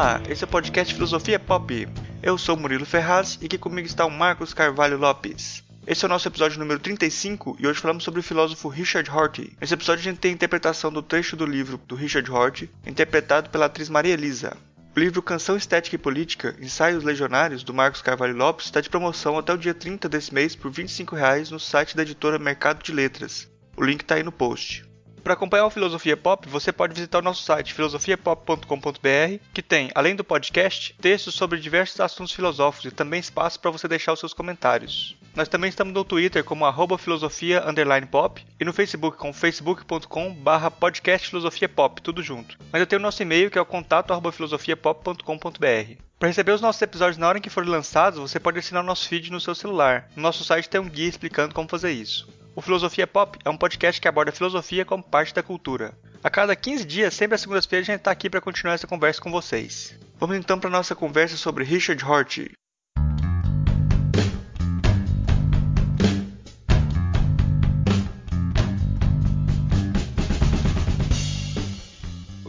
Olá, esse é o podcast Filosofia Pop. Eu sou Murilo Ferraz e aqui comigo está o Marcos Carvalho Lopes. Esse é o nosso episódio número 35 e hoje falamos sobre o filósofo Richard Rorty. Nesse episódio a gente tem a interpretação do trecho do livro do Richard Rorty, interpretado pela atriz Maria Elisa. O livro Canção Estética e Política, Ensaios Legionários, do Marcos Carvalho Lopes, está de promoção até o dia 30 desse mês por R$ 25 no site da editora Mercado de Letras. O link está aí no post. Para acompanhar o Filosofia Pop, você pode visitar o nosso site filosofiapop.com.br, que tem, além do podcast, textos sobre diversos assuntos filosóficos e também espaço para você deixar os seus comentários. Nós também estamos no Twitter como arroba filosofia pop e no Facebook com facebook.com barra podcast filosofia pop, tudo junto. Mas eu tenho o nosso e-mail que é o contato arroba filosofiapop.com.br. Para receber os nossos episódios na hora em que forem lançados, você pode assinar o nosso feed no seu celular. No nosso site tem um guia explicando como fazer isso. O Filosofia Pop é um podcast que aborda filosofia como parte da cultura. A cada 15 dias, sempre às segundas-feiras, a gente está aqui para continuar essa conversa com vocês. Vamos então para nossa conversa sobre Richard Rorty.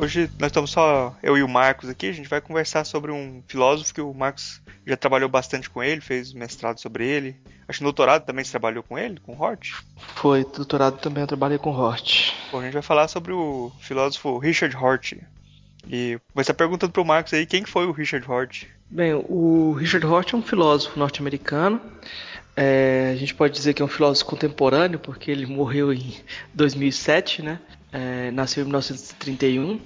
Hoje nós estamos só eu e o Marcos aqui, a gente vai conversar sobre um filósofo que o Marcos já trabalhou bastante com ele, fez mestrado sobre ele. Acho que no doutorado também você trabalhou com ele, com Hort? Foi, doutorado também eu trabalhei com Hort. Bom, a gente vai falar sobre o filósofo Richard Hort. E você está perguntando para o Marcos aí quem foi o Richard Hort. Bem, o Richard Hort é um filósofo norte-americano. É, a gente pode dizer que é um filósofo contemporâneo, porque ele morreu em 2007, né? É, nasceu em 1931.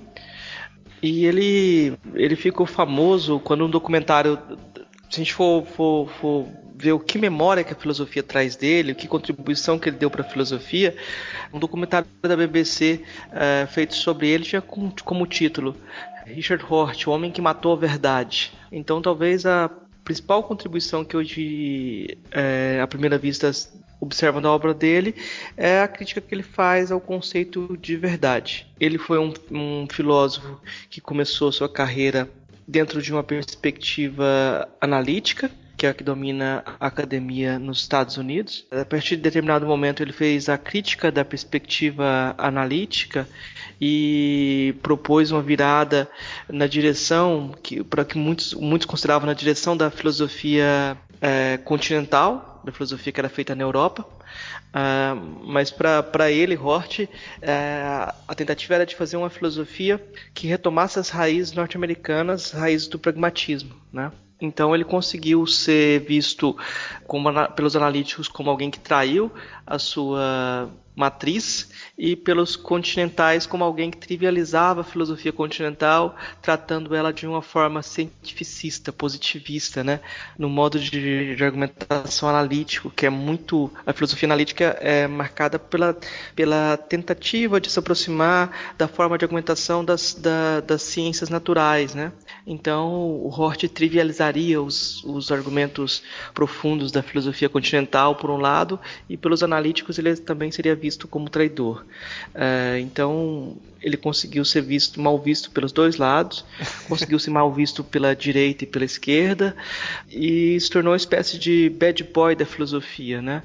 E ele, ele ficou famoso quando um documentário. Se a gente for, for, for ver o que memória que a filosofia traz dele, que contribuição que ele deu para a filosofia, um documentário da BBC é, feito sobre ele tinha como, como título Richard Hort, o homem que matou a verdade. Então talvez a principal contribuição que hoje, é, à primeira vista, observando a obra dele, é a crítica que ele faz ao conceito de verdade. Ele foi um, um filósofo que começou sua carreira dentro de uma perspectiva analítica, que é a que domina a academia nos Estados Unidos. A partir de determinado momento, ele fez a crítica da perspectiva analítica e propôs uma virada na direção que para que muitos muitos consideravam na direção da filosofia é, continental da filosofia que era feita na Europa. Uh, mas para ele, Hort, uh, a tentativa era de fazer uma filosofia que retomasse as raízes norte-americanas, raízes do pragmatismo. Né? Então ele conseguiu ser visto como, pelos analíticos como alguém que traiu a sua matriz e pelos continentais como alguém que trivializava a filosofia continental, tratando ela de uma forma cientificista, positivista, né? no modo de, de argumentação analítico, que é muito a filosofia analítica é marcada pela, pela tentativa de se aproximar da forma de argumentação das, da, das ciências naturais, né? Então o Hort trivializaria os, os argumentos profundos da filosofia continental por um lado e pelos analíticos ele também seria visto como traidor. Uh, então ele conseguiu ser visto mal visto pelos dois lados, conseguiu ser mal visto pela direita e pela esquerda e se tornou uma espécie de bad boy da filosofia, né?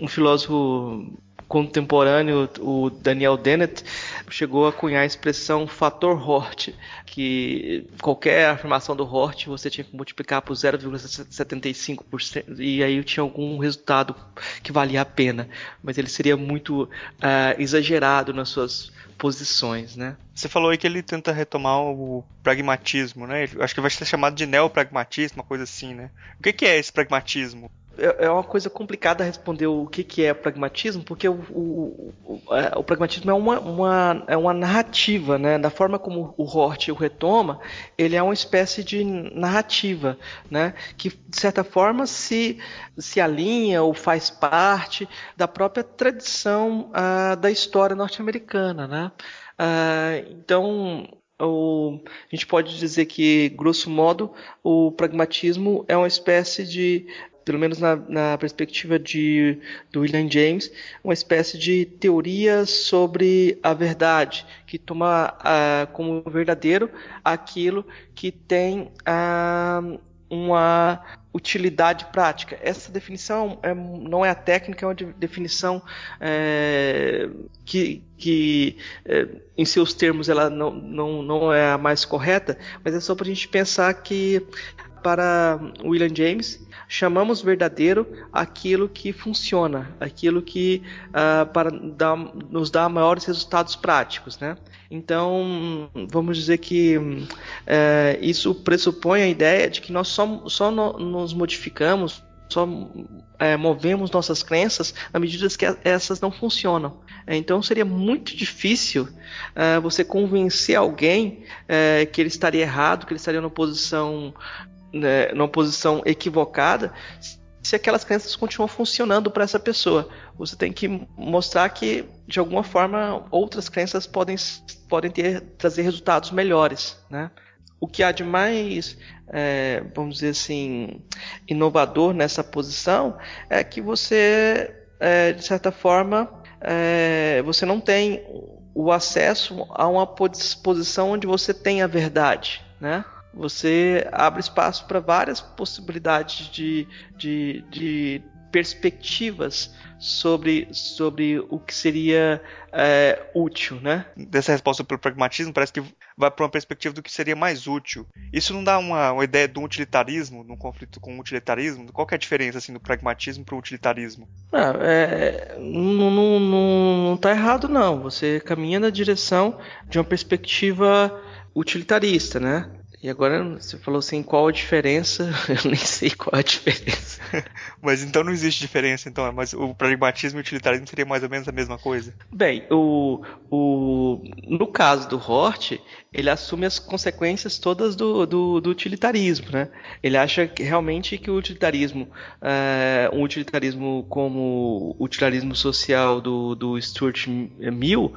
Um filósofo contemporâneo, o Daniel Dennett, chegou a cunhar a expressão fator Hort, que qualquer afirmação do Hort você tinha que multiplicar por 0,75% e aí tinha algum resultado que valia a pena, mas ele seria muito uh, exagerado nas suas posições, né? Você falou aí que ele tenta retomar o pragmatismo, né? Acho que vai ser chamado de neopragmatismo, uma coisa assim, né? O que é esse pragmatismo? É, é uma coisa complicada responder o que, que é pragmatismo, porque o, o, o, é, o pragmatismo é uma, uma, é uma narrativa, né? Da forma como o Hort o retoma, ele é uma espécie de narrativa, né? Que, de certa forma, se, se alinha ou faz parte da própria tradição uh, da história norte-americana, né? Uh, então, o, a gente pode dizer que, grosso modo, o pragmatismo é uma espécie de pelo menos na, na, perspectiva de, do William James, uma espécie de teoria sobre a verdade, que toma uh, como verdadeiro aquilo que tem uh, uma utilidade prática. Essa definição é, não é a técnica, é uma definição é, que, que é, em seus termos, ela não, não, não é a mais correta, mas é só para a gente pensar que para William James, chamamos verdadeiro aquilo que funciona, aquilo que uh, para dar, nos dá maiores resultados práticos, né? Então, vamos dizer que uh, isso pressupõe a ideia de que nós só, só no, nos modificamos, só é, movemos nossas crenças na medida que essas não funcionam. Então seria muito difícil uh, você convencer alguém que ele estaria errado, que ele estaria numa posição né, numa posição equivocada se aquelas crenças continuam funcionando para essa pessoa. Você tem que mostrar que, de alguma forma, outras crenças podem, podem ter, trazer resultados melhores. Né? O que há de mais, é, vamos dizer assim, inovador nessa posição é que você, é, de certa forma, é, você não tem o acesso a uma posição onde você tem a verdade. Né? Você abre espaço para várias possibilidades de, de, de perspectivas sobre, sobre o que seria é, útil, né? Dessa resposta pelo pragmatismo, parece que vai para uma perspectiva do que seria mais útil. Isso não dá uma, uma ideia de um utilitarismo, num conflito com o utilitarismo? Qual é a diferença assim, do pragmatismo para o utilitarismo? Não, é, não, não, não tá errado, não. Você caminha na direção de uma perspectiva utilitarista, né? E agora você falou assim, qual a diferença? Eu nem sei qual a diferença. mas então não existe diferença, então. Mas o pragmatismo e o utilitarismo seria mais ou menos a mesma coisa? Bem, o, o, no caso do Hort, ele assume as consequências todas do, do, do utilitarismo, né? Ele acha que, realmente que o utilitarismo, é, um utilitarismo como o utilitarismo social do, do Stuart Mill,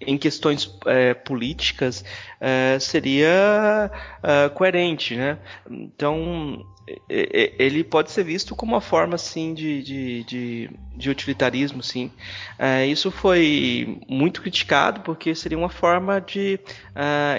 em questões é, políticas é, seria é, coerente, né? Então ele pode ser visto como uma forma assim de, de, de, de utilitarismo, sim. Isso foi muito criticado porque seria uma forma de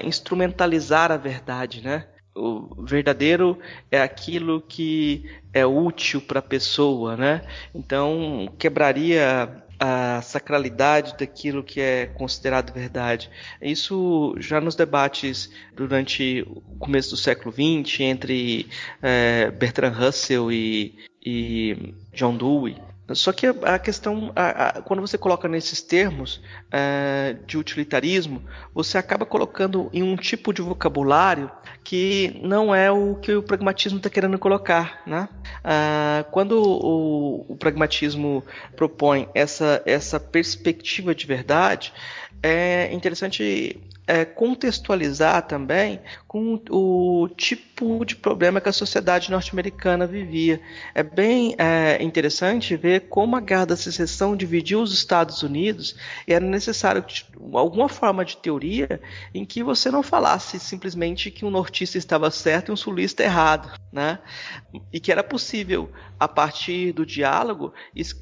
instrumentalizar a verdade, né? O verdadeiro é aquilo que é útil para a pessoa, né? Então quebraria a sacralidade daquilo que é considerado verdade. Isso já nos debates durante o começo do século XX entre é, Bertrand Russell e, e John Dewey. Só que a questão, a, a, quando você coloca nesses termos é, de utilitarismo, você acaba colocando em um tipo de vocabulário que não é o que o pragmatismo está querendo colocar. Né? Ah, quando o, o, pragmatismo propõe essa, essa perspectiva de verdade, é interessante é, contextualizar também com o tipo de problema que a sociedade norte-americana vivia. É bem é, interessante ver como a guerra da secessão dividiu os Estados Unidos e era necessário alguma forma de teoria em que você não falasse simplesmente que um nortista estava certo e um sulista errado, né? E que era possível, a partir do diálogo,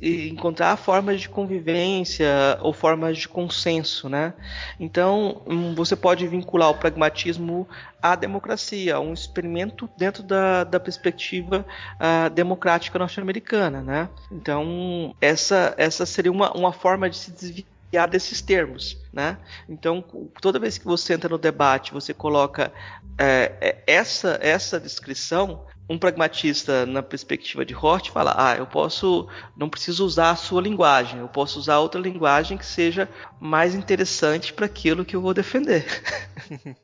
encontrar formas de convivência ou formas de consenso, né? Então, hum, você pode vincular o pragmatismo à democracia, um experimento dentro da, da perspectiva uh, democrática norte-americana, né? Então, essa, essa seria uma, uma forma de se desviar desses termos, né? Então, toda vez que você entra no debate, você coloca é, essa essa descrição, um pragmatista na perspectiva de Hort fala: ah, eu posso, não preciso usar a sua linguagem, eu posso usar outra linguagem que seja mais interessante para aquilo que eu vou defender.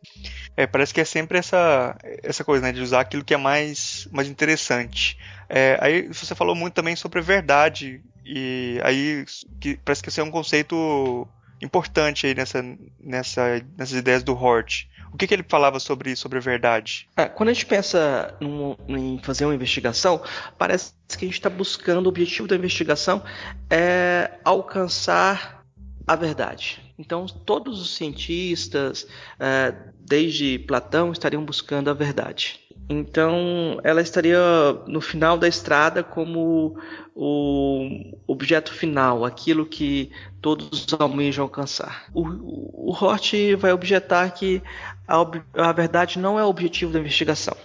É, parece que é sempre essa, essa coisa, né, de usar aquilo que é mais, mais interessante. É, aí você falou muito também sobre verdade e aí que parece que esse é um conceito importante aí nessa, nessa, nessas ideias do Hort. O que, que ele falava sobre, sobre a verdade? É, quando a gente pensa num, em fazer uma investigação, parece que a gente está buscando o objetivo da investigação é alcançar a verdade. Então, todos os cientistas, é, desde Platão, estariam buscando a verdade. Então, ela estaria no final da estrada como o objeto final, aquilo que todos almejam alcançar. O, o Hort vai objetar que a, a verdade não é o objetivo da investigação.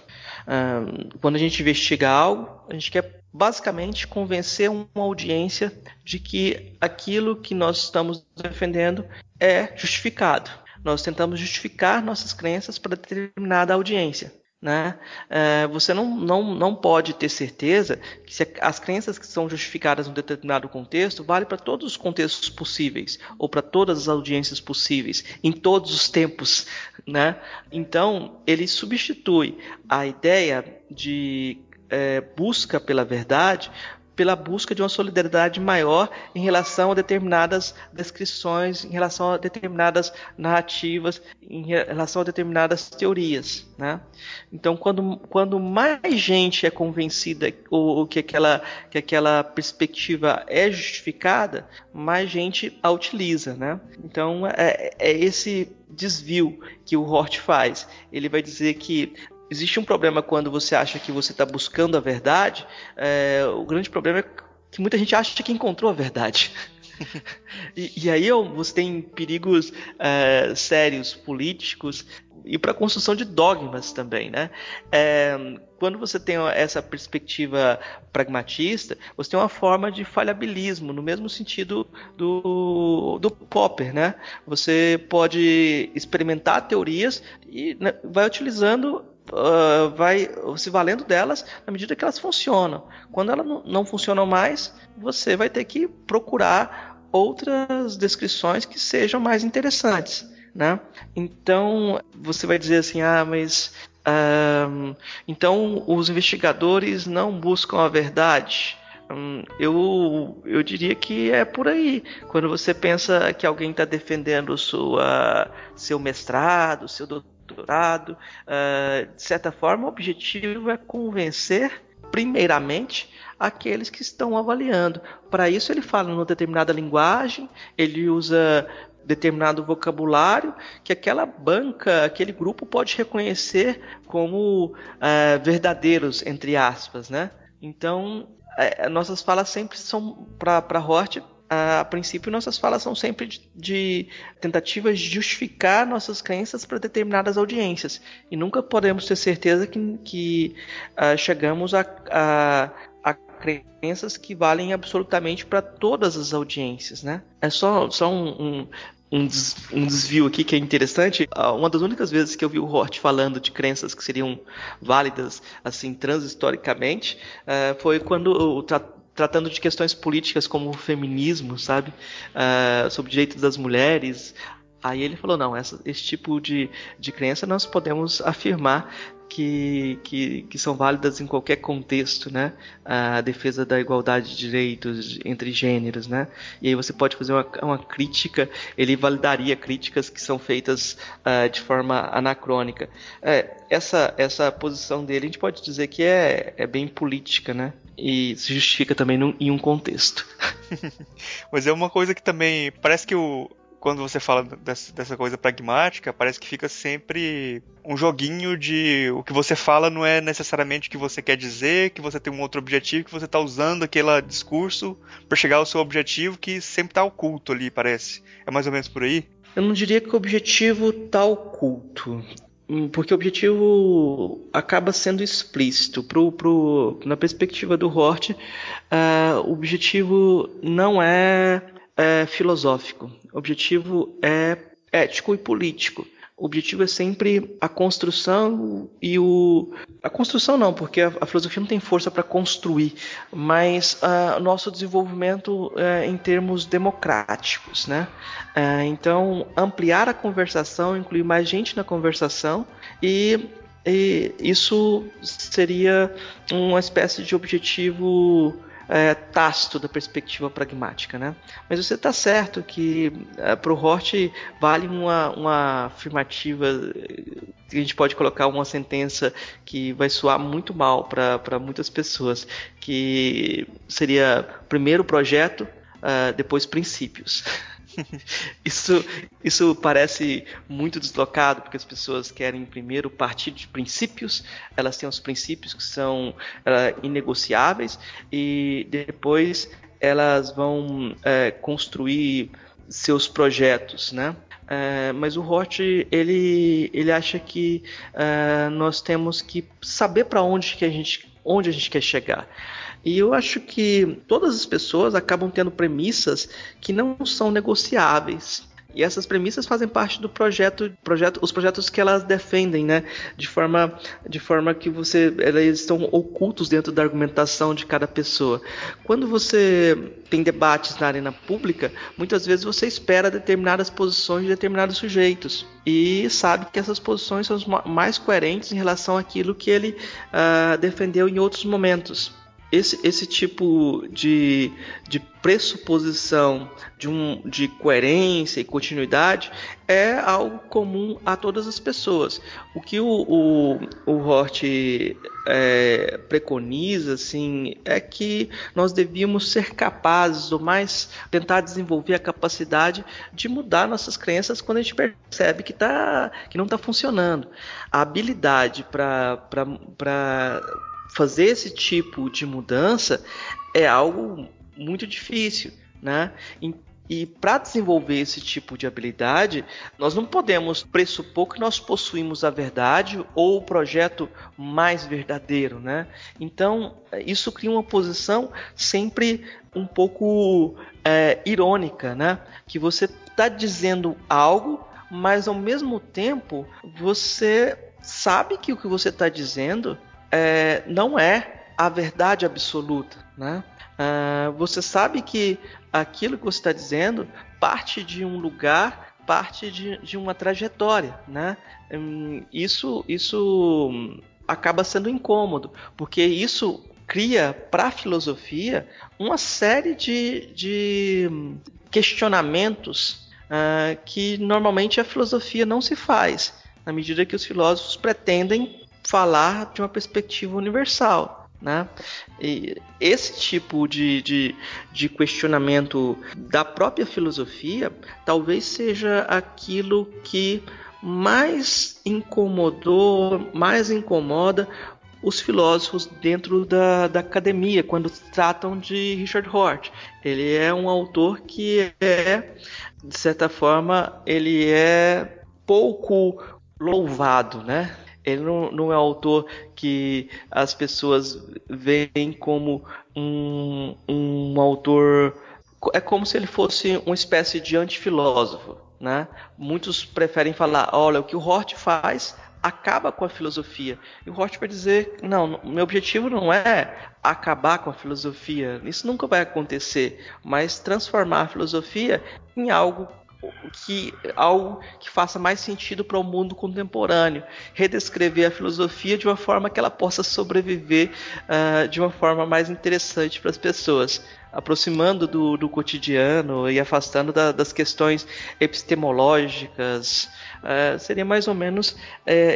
Um, quando a gente investiga algo, a gente quer basicamente convencer uma audiência de que aquilo que nós estamos defendendo é justificado. Nós tentamos justificar nossas crenças para determinada audiência. Né? É, você não, não, não pode ter certeza que as crenças que são justificadas em um determinado contexto vale para todos os contextos possíveis ou para todas as audiências possíveis em todos os tempos, né? Então ele substitui a ideia de é, busca pela verdade pela busca de uma solidariedade maior em relação a determinadas descrições, em relação a determinadas narrativas, em relação a determinadas teorias. Né? Então, quando, quando mais gente é convencida ou, ou que, aquela, que aquela perspectiva é justificada, mais gente a utiliza. Né? Então, é, é esse desvio que o Hort faz. Ele vai dizer que existe um problema quando você acha que você está buscando a verdade. É, o grande problema é que muita gente acha que encontrou a verdade. e, e, aí você tem perigos é, sérios políticos e para a construção de dogmas também, né? É, quando você tem essa perspectiva pragmatista, você tem uma forma de falhabilismo, no mesmo sentido do, do Popper, né? Você pode experimentar teorias e né, vai utilizando uh, vai se valendo delas na medida que elas funcionam. Quando elas não funcionam mais, você vai ter que procurar outras descrições que sejam mais interessantes. Né? Então você vai dizer assim, ah, mas uh, então os investigadores não buscam a verdade. Hum, eu, eu diria que é por aí. Quando você pensa que alguém está defendendo sua, seu mestrado, seu doutorado, doutorado. Uh, de certa forma, o objetivo é convencer, primeiramente, aqueles que estão avaliando. Para isso, ele fala numa determinada linguagem, ele usa determinado vocabulário que aquela banca, aquele grupo pode reconhecer como uh, verdadeiros, entre aspas, né? Então, uh, nossas falas sempre são para Hort a, princípio, nossas falas são sempre de, de tentativas de justificar nossas crenças para determinadas audiências. E nunca podemos ter certeza que, que uh, chegamos a, a, a, crenças que valem absolutamente para todas as audiências. Né? É só, só um, um um, desvio aqui que é interessante. Ah, uma das únicas vezes que eu vi o Hort falando de crenças que seriam válidas, assim, transhistoricamente, uh, foi quando o, tratando de questões políticas como o feminismo, sabe? Uh, sobre direitos das mulheres. Aí ele falou: não, essa, esse tipo de, de crença nós podemos afirmar que, que, que, são válidas em qualquer contexto, né? A defesa da igualdade de direitos entre gêneros, né? E aí você pode fazer uma, uma crítica, ele validaria críticas que são feitas uh, de forma anacrônica. É, essa, essa posição dele a gente pode dizer que é, é bem política, né? E se justifica também num, em um contexto. Mas é uma coisa que também parece que o, quando você fala dessa, dessa, coisa pragmática, parece que fica sempre um joguinho de o que você fala não é necessariamente o que você quer dizer, que você tem um outro objetivo, que você está usando aquele discurso para chegar ao seu objetivo que sempre está oculto ali, parece. É mais ou menos por aí? Eu não diria que o objetivo está oculto. Hum, porque o objetivo acaba sendo explícito. Pro, pro, na perspectiva do Hort, uh, o objetivo não é é, filosófico, o objetivo é ético e político. O objetivo é sempre a construção e o. A construção não, porque a, a filosofia não tem força para construir, mas uh, o nosso desenvolvimento uh, em termos democráticos. Né? Uh, então, ampliar a conversação, incluir mais gente na conversação e, e isso seria uma espécie de objetivo é, tácito da perspectiva pragmática, né? Mas você está certo que é, para o Hort vale uma, uma afirmativa que a gente pode colocar uma sentença que vai soar muito mal para muitas pessoas, que seria primeiro projeto, uh, depois princípios. isso, isso parece muito deslocado, porque as pessoas querem primeiro partir de princípios, elas têm os princípios que são uh, inegociáveis, e depois elas vão uh, construir seus projetos, né? Uh, mas o Hort ele, ele acha que nós temos que saber para onde que a gente onde a gente quer chegar. E eu acho que todas as pessoas acabam tendo premissas que não são negociáveis. E essas premissas fazem parte do projeto, projeto, os projetos que elas defendem, né? De forma, de forma que você, eles estão ocultos dentro da argumentação de cada pessoa. Quando você tem debates na arena pública, muitas vezes você espera determinadas posições de determinados sujeitos e sabe que essas posições são mais coerentes em relação àquilo que ele uh, defendeu em outros momentos esse, esse tipo de, de pressuposição de, um, de coerência e continuidade é algo comum a todas as pessoas. O que o, o, o Hort é, preconiza assim, é que nós devíamos ser capazes, ou mais tentar desenvolver a capacidade de mudar nossas crenças quando a gente percebe que, tá, que não está funcionando. A habilidade para fazer esse tipo de mudança é algo muito difícil, né? E para desenvolver esse tipo de habilidade, nós não podemos pressupor que nós possuímos a verdade ou o projeto mais verdadeiro, né? Então, isso cria uma posição sempre um pouco é, irônica, né? Que você está dizendo algo, mas ao mesmo tempo você sabe que o que você está dizendo é, não é a verdade absoluta, né? Uh, você sabe que aquilo que você está dizendo parte de um lugar, parte de, de uma trajetória, né? Um, isso, isso acaba sendo incômodo, porque isso cria para a filosofia uma série de, de questionamentos uh, que normalmente a filosofia não se faz, na medida que os filósofos pretendem falar de uma perspectiva universal. Né? E esse tipo de, de, de, questionamento da própria filosofia talvez seja aquilo que mais incomodou, mais incomoda os filósofos dentro da, da academia quando tratam de Richard Hort. Ele é um autor que é, de certa forma, ele é pouco louvado, né? Ele não, não é um autor que as pessoas veem como um, um autor. É como se ele fosse uma espécie de antifilósofo. Né? Muitos preferem falar: olha, o que o Hort faz acaba com a filosofia. E o Hort vai dizer: não, meu objetivo não é acabar com a filosofia, isso nunca vai acontecer, mas transformar a filosofia em algo que algo que faça mais sentido para o mundo contemporâneo, redescrever a filosofia de uma forma que ela possa sobreviver uh, de uma forma mais interessante para as pessoas, aproximando do, do cotidiano e afastando da, das questões epistemológicas. Uh, seria mais ou menos uh,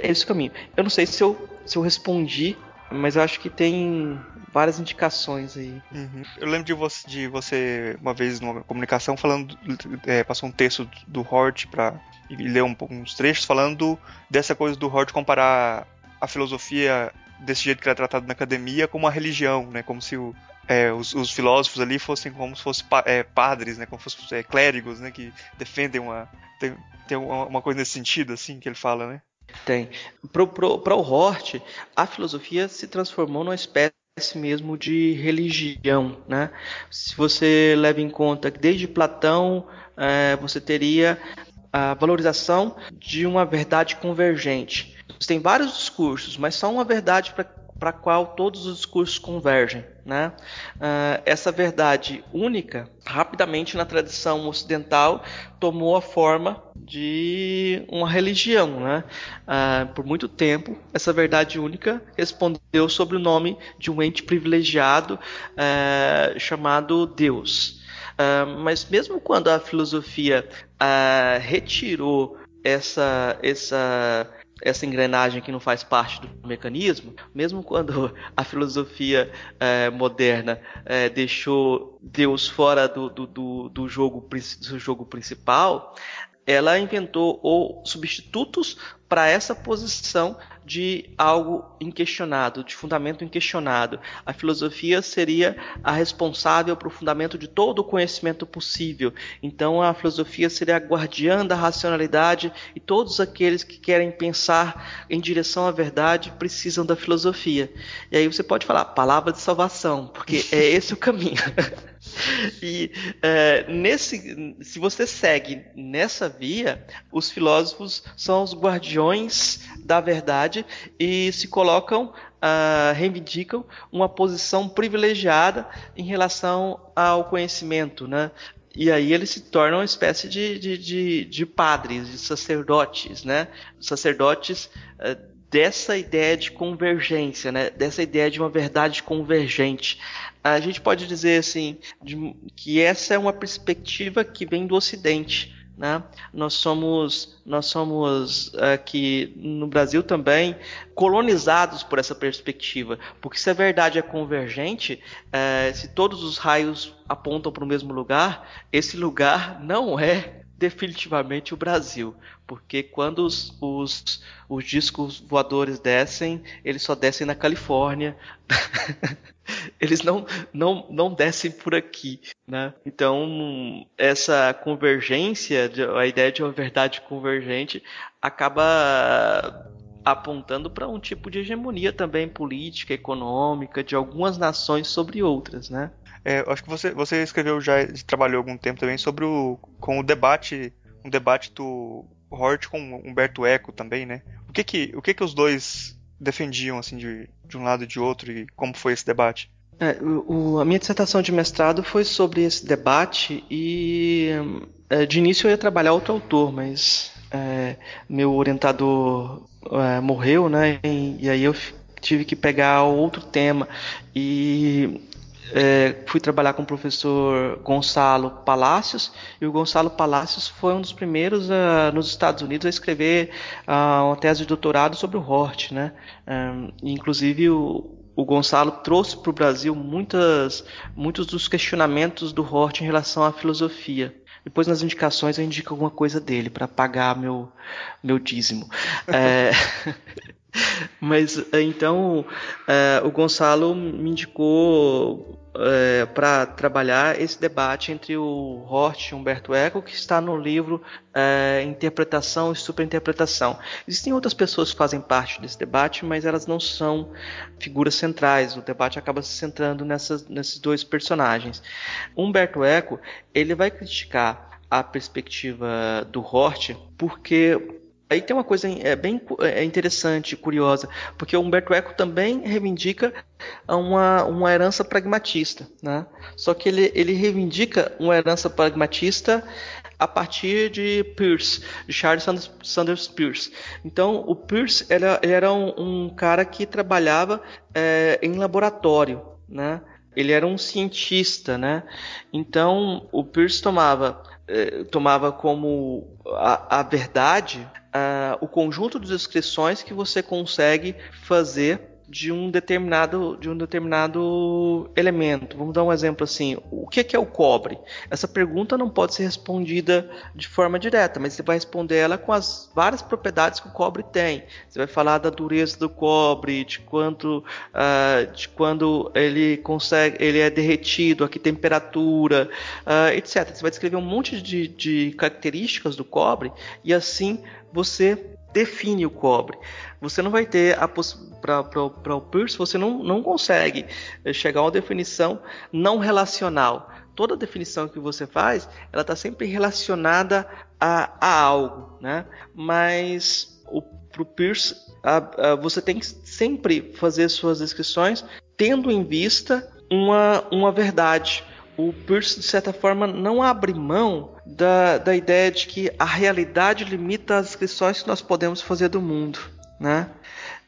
esse caminho. Eu não sei se eu, se eu respondi mas eu acho que tem várias indicações aí. Uhum. Eu lembro de você, de você, uma vez numa comunicação, falando, é, passou um texto do Hort para leu um, uns trechos falando dessa coisa do Hort comparar a filosofia desse jeito que era tratado na academia como uma religião, né? Como se o, é, os, os, filósofos ali fossem como se fossem é, padres, né? Como se fossem é, clérigos, né? Que defendem uma tem, tem uma, uma coisa nesse sentido, assim, que ele fala, né? Tem. Para o Hort, a filosofia se transformou numa espécie mesmo de religião, né? Se você leva em conta que desde Platão é, você teria a valorização de uma verdade convergente. Você tem vários discursos, mas só uma verdade para para a qual todos os discursos convergem. Né? Uh, essa verdade única, rapidamente na tradição ocidental, tomou a forma de uma religião. Né? Uh, por muito tempo, essa verdade única respondeu sob o nome de um ente privilegiado uh, chamado Deus. mas mesmo quando a filosofia retirou essa, essa essa engrenagem que não faz parte do mecanismo, mesmo quando a filosofia é, moderna é, deixou Deus fora do, do, do, do jogo, do jogo principal, ela inventou ou substitutos para essa posição de algo inquestionado, de fundamento inquestionado. A filosofia seria a responsável pelo fundamento de todo o conhecimento possível. Então a filosofia seria a guardiã da racionalidade e todos aqueles que querem pensar em direção à verdade precisam da filosofia. E aí você pode falar palavra de salvação, porque é esse o caminho. E é, nesse, se você segue nessa via, os filósofos são os guardiões da verdade e se colocam, uh, reivindicam uma posição privilegiada em relação ao conhecimento, né? E aí eles se tornam uma espécie de, de, de, de padres, de sacerdotes, né? Sacerdotes uh, dessa ideia de convergência, né? Dessa ideia de uma verdade convergente a gente pode dizer assim de, que essa é uma perspectiva que vem do Ocidente. Né? Nós somos, nós somos aqui no Brasil também colonizados por essa perspectiva, porque se a verdade é convergente, é, se todos os raios apontam para o mesmo lugar, esse lugar não é definitivamente o Brasil, porque quando os, os, os discos voadores descem, eles só descem na Califórnia, eles não, não, não descem por aqui, né? Então essa convergência, a ideia de uma verdade convergente, acaba apontando para um tipo de hegemonia também política, econômica de algumas nações sobre outras, né? É, acho que você, você escreveu já, trabalhou algum tempo também sobre o, com o debate, um debate do Hort com Humberto Eco também, né? O que que, o que que os dois defendiam assim de, de um lado e de outro e como foi esse debate? É, o, a minha dissertação de mestrado foi sobre esse debate e é, de início eu ia trabalhar outro autor, mas é, meu orientador é, morreu, né? E, e aí eu tive que pegar outro tema e é, fui trabalhar com o professor Gonçalo Palacios, e o Gonçalo Palacios foi um dos primeiros uh, nos Estados Unidos a escrever uh, uma tese de doutorado sobre o Hort. Né? Um, inclusive, o, o Gonçalo trouxe para o Brasil muitas, muitos dos questionamentos do Hort em relação à filosofia. Depois nas indicações eu indico alguma coisa dele para pagar meu, meu dízimo. é... Mas então é, o Gonçalo me indicou é, para trabalhar esse debate entre o Hort e Humberto Eco, que está no livro Interpretação e Superinterpretação. Existem outras pessoas que fazem parte desse debate, mas elas não são figuras centrais. O debate acaba se centrando nessas, nesses dois personagens. Humberto Eco ele vai criticar a perspectiva do Hort porque Aí tem uma coisa é, bem é interessante, curiosa, porque o Humberto Eco também reivindica uma, uma herança pragmatista, né? Só que ele, ele reivindica uma herança pragmatista a partir de Peirce, de Charles Sanders, Sanders Peirce. Então, o Peirce era, era um, um cara que trabalhava é, em laboratório, né? Ele era um cientista, né? Então, o Peirce tomava é, tomava como a, a verdade uh, o conjunto de descrições que você consegue fazer de um determinado de um determinado elemento. Vamos dar um exemplo assim: o que é o cobre? Essa pergunta não pode ser respondida de forma direta, mas você vai responder ela com as várias propriedades que o cobre tem. Você vai falar da dureza do cobre, de quanto uh, de quando ele consegue, ele é derretido, a que temperatura, uh, etc. Você vai descrever um monte de, de características do cobre e assim você define o cobre. Você não vai ter a para o Peirce, você não, não consegue eh, chegar a uma definição não relacional. Toda definição que você faz, ela está sempre relacionada a, a algo, né? Mas para o Peirce, a, a, você tem que sempre fazer suas descrições tendo em vista uma, uma verdade. O Peirce, de certa forma, não abre mão da, da ideia de que a realidade limita as descrições que nós podemos fazer do mundo, né?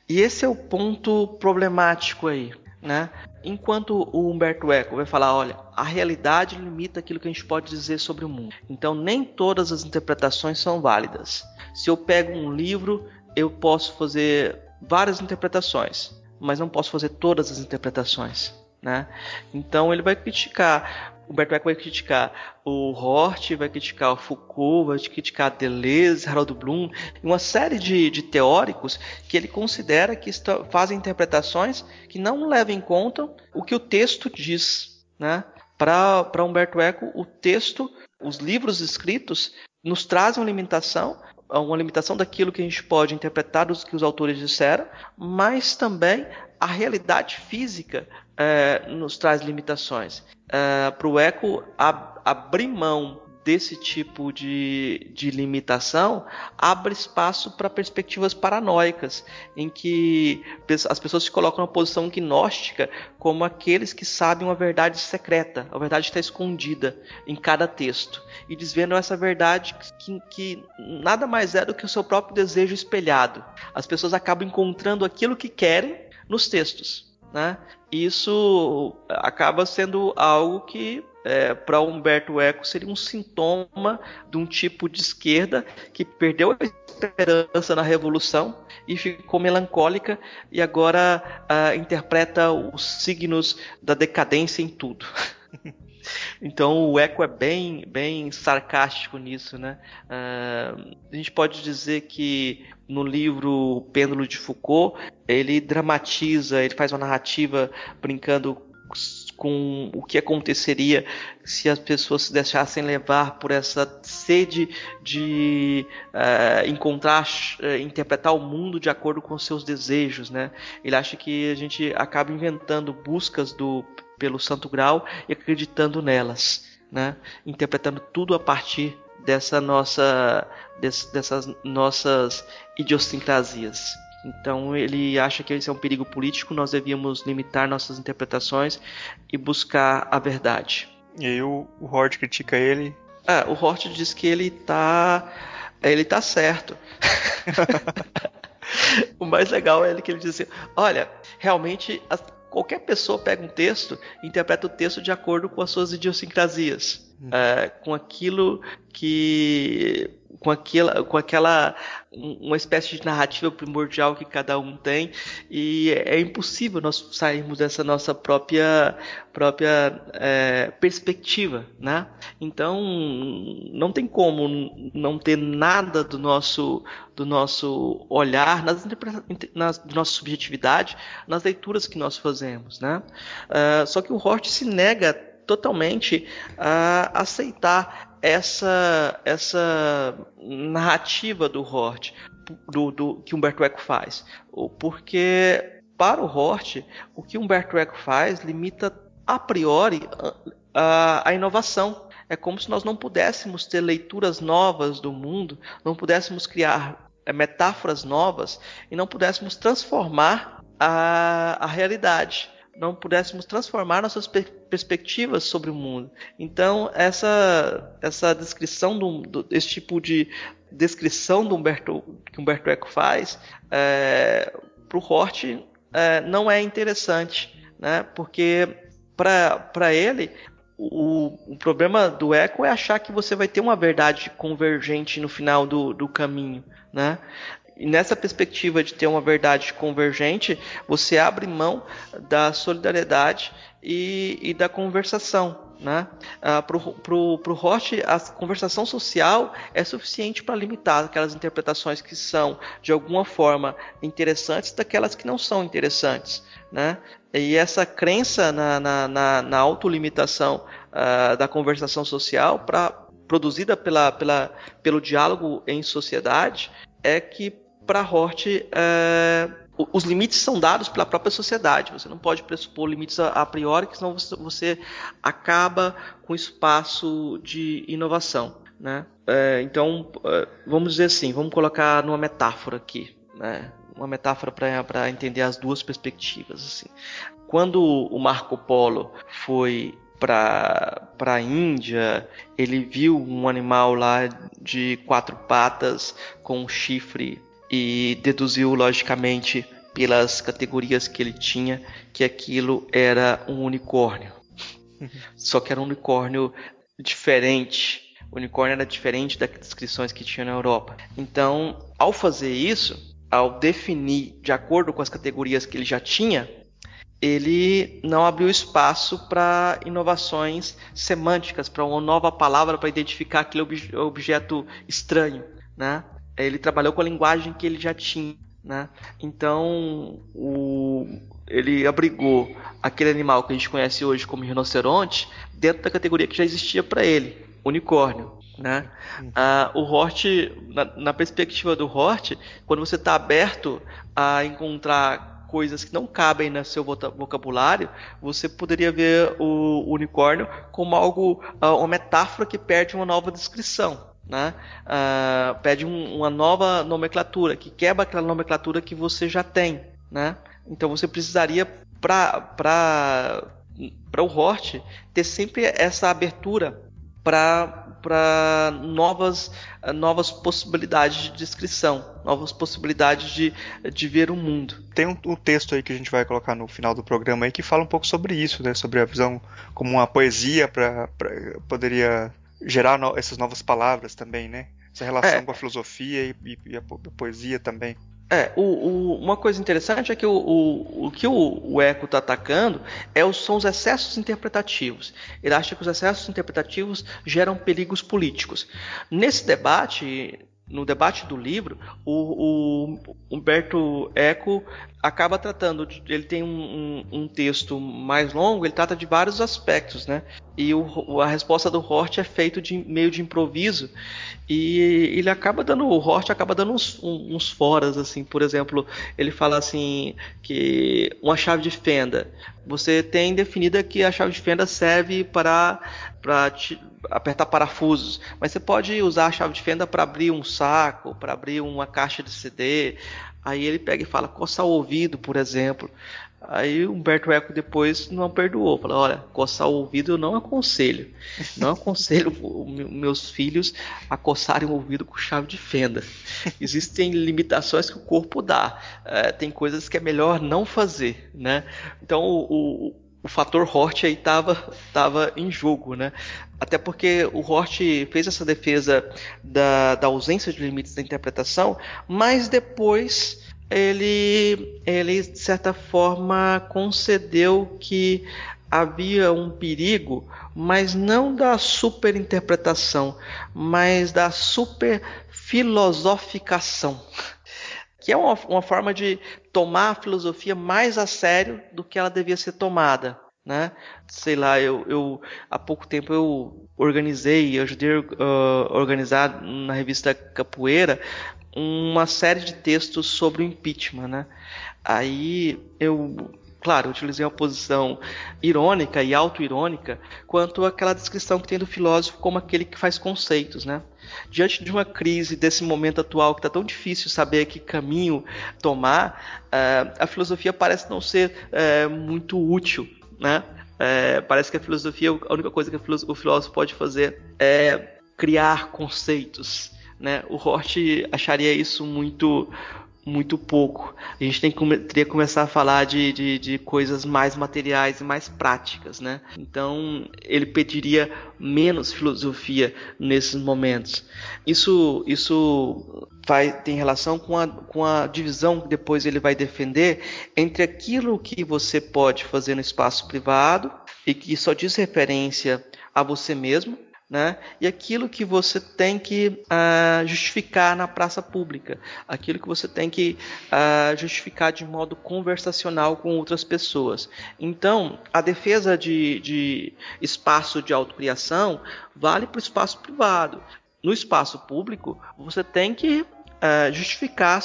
E esse é o ponto problemático aí, né? Enquanto o Humberto Eco vai falar, olha, a realidade limita aquilo que a gente pode dizer sobre o mundo. Então nem todas as interpretações são válidas. Se eu pego um livro eu posso fazer várias interpretações, mas não posso fazer todas as interpretações. Né? Então ele vai criticar Humberto Eco vai criticar o Hort, vai criticar o Foucault, vai criticar Deleuze, Harold Bloom, uma série de, de teóricos que ele considera que fazem interpretações que não levam em conta o que o texto diz. Né? Para Humberto Eco, o texto, os livros escritos, nos trazem uma limitação, uma limitação daquilo que a gente pode interpretar dos que os autores disseram, mas também a realidade física é, nos traz limitações. É, Para o eco ab abrir mão desse tipo de, de limitação abre espaço para perspectivas paranoicas, em que as pessoas se colocam numa posição gnóstica como aqueles que sabem uma verdade secreta, a verdade está escondida em cada texto, e desvendo essa verdade que, que nada mais é do que o seu próprio desejo espelhado. As pessoas acabam encontrando aquilo que querem nos textos. Né? Isso acaba sendo algo que é, para Humberto Eco seria um sintoma de um tipo de esquerda que perdeu a esperança na revolução e ficou melancólica e agora uh, interpreta os signos da decadência em tudo. Então o Eco é bem, bem sarcástico nisso, né? Uh, a gente pode dizer que no livro Pêndulo de Foucault ele dramatiza, ele faz uma narrativa brincando com o que aconteceria se as pessoas se deixassem levar por essa sede de uh, encontrar, uh, interpretar o mundo de acordo com seus desejos, né? Ele acha que a gente acaba inventando buscas do pelo Santo Grau e acreditando nelas, né? Interpretando tudo a partir dessa nossa, dessas nossas idiosincrasias. Então ele acha que isso é um perigo político, nós devíamos limitar nossas interpretações e buscar a verdade. E aí o, o Hort critica ele. Ah, o Hort diz que ele tá. Ele tá certo. o mais legal é ele que ele diz assim: olha, realmente qualquer pessoa pega um texto e interpreta o texto de acordo com as suas idiosincrasias. Uhum. É, com aquilo que com aquela, com aquela uma espécie de narrativa primordial que cada um tem e é impossível nós sairmos dessa nossa própria própria é, perspectiva, né? Então não tem como não ter nada do nosso do nosso olhar nas, nas nossa subjetividade nas leituras que nós fazemos, né? Uh, só que o Hort se nega totalmente a aceitar essa essa narrativa do Hort, do, do que Humberto Eco faz, porque para o Hort o que Humberto Eco faz limita a priori a, a inovação. É como se nós não pudéssemos ter leituras novas do mundo, não pudéssemos criar é, metáforas novas e não pudéssemos transformar a, a realidade não pudéssemos transformar nossas per perspectivas sobre o mundo. Então, essa, essa descrição, do, do, esse tipo de descrição do Humberto, que Humberto Eco faz, é, para o Hort é, não é interessante, né? porque para ele o, o, problema do eco é achar que você vai ter uma verdade convergente no final do, do caminho, né? E nessa perspectiva de ter uma verdade convergente, você abre mão da solidariedade e, e da conversação. Né? Ah, para o Roth, a conversação social é suficiente para limitar aquelas interpretações que são, de alguma forma, interessantes daquelas que não são interessantes. Né? E essa crença na, na, na, na autolimitação ah, da conversação social, pra, produzida pela, pela, pelo diálogo em sociedade, é que para Hort, é, os limites são dados pela própria sociedade. Você não pode pressupor limites a, a priori, senão você, você acaba com espaço de inovação. Né? É, então, é, vamos dizer assim, vamos colocar numa metáfora aqui, né? uma metáfora para entender as duas perspectivas. Assim. Quando o Marco Polo foi para a Índia, ele viu um animal lá de quatro patas com um chifre e deduziu logicamente pelas categorias que ele tinha que aquilo era um unicórnio. Só que era um unicórnio diferente. O unicórnio era diferente das descrições que tinha na Europa. Então, ao fazer isso, ao definir de acordo com as categorias que ele já tinha, ele não abriu espaço para inovações semânticas, para uma nova palavra para identificar aquele ob objeto estranho, né? Ele trabalhou com a linguagem que ele já tinha, né? Então, o, ele abrigou aquele animal que a gente conhece hoje como rinoceronte dentro da categoria que já existia para ele, unicórnio. Né? Uhum. Ah, o Hort, na, na, perspectiva do Hort, quando você está aberto a encontrar coisas que não cabem no seu vocabulário, você poderia ver o unicórnio como algo, ah, uma metáfora que perde uma nova descrição. Né? Ah, pede um, uma nova nomenclatura, que quebra aquela nomenclatura que você já tem. Né? Então você precisaria, para o Hort, ter sempre essa abertura para novas, novas possibilidades de descrição, novas possibilidades de, de ver o mundo. Tem um, um, texto aí que a gente vai colocar no final do programa aí que fala um pouco sobre isso, né? sobre a visão como uma poesia para poderia gerar no, essas novas palavras também, né? Essa relação é. com a filosofia e, e, e a poesia também. É, o, o, uma coisa interessante é que o, o, o que o, Eco está atacando é os, são os excessos interpretativos. Ele acha que os excessos interpretativos geram perigos políticos. Nesse debate, no debate do livro, o, o Humberto Eco acaba tratando, ele tem um, um, um, texto mais longo, ele trata de vários aspectos, né? E o, a resposta do Hort é feito de meio de improviso e ele acaba dando, o Hort acaba dando uns, uns foras, assim, por exemplo, ele fala assim que uma chave de fenda, você tem definida que a chave de fenda serve para para apertar parafusos, mas você pode usar a chave de fenda para abrir um saco, para abrir uma caixa de CD. Aí ele pega e fala coçar o ouvido, por exemplo. Aí Humberto Eco depois não perdoou, falou: olha, coçar o ouvido eu não aconselho. Não aconselho meus filhos a coçarem o ouvido com chave de fenda. Existem limitações que o corpo dá. É, tem coisas que é melhor não fazer, né? Então o, o o fator Hort aí estava tava em jogo, né? Até porque o Hort fez essa defesa da, da ausência de limites da interpretação, mas depois ele, ele de certa forma concedeu que havia um perigo, mas não da superinterpretação, mas da superfilosoficação que é uma, uma forma de tomar a filosofia mais a sério do que ela devia ser tomada. Né? Sei lá, eu, eu há pouco tempo eu organizei, ajudei a uh, organizar na revista Capoeira uma série de textos sobre o impeachment, né? Aí eu claro, utilizei uma posição irônica e auto-irônica quanto àquela descrição que tem do filósofo como aquele que faz conceitos, né? Diante de uma crise desse momento atual que está tão difícil saber que caminho tomar, uh, a filosofia parece não ser uh, muito útil, né? Uh, parece que a filosofia, a única coisa que o filósofo pode fazer é criar conceitos, né? O Hort acharia isso muito muito pouco. A gente tem que, teria que começar a falar de, de, de, coisas mais materiais e mais práticas, né? Então ele pediria menos filosofia nesses momentos. Isso, isso vai, tem relação com a, com a divisão que depois ele vai defender entre aquilo que você pode fazer no espaço privado e que só diz referência a você mesmo né? E aquilo que você tem que uh, justificar na praça pública, aquilo que você tem que uh, justificar de modo conversacional com outras pessoas. Então, a defesa de, de espaço de autocriação vale para o espaço privado. No espaço público, você tem que uh, justificar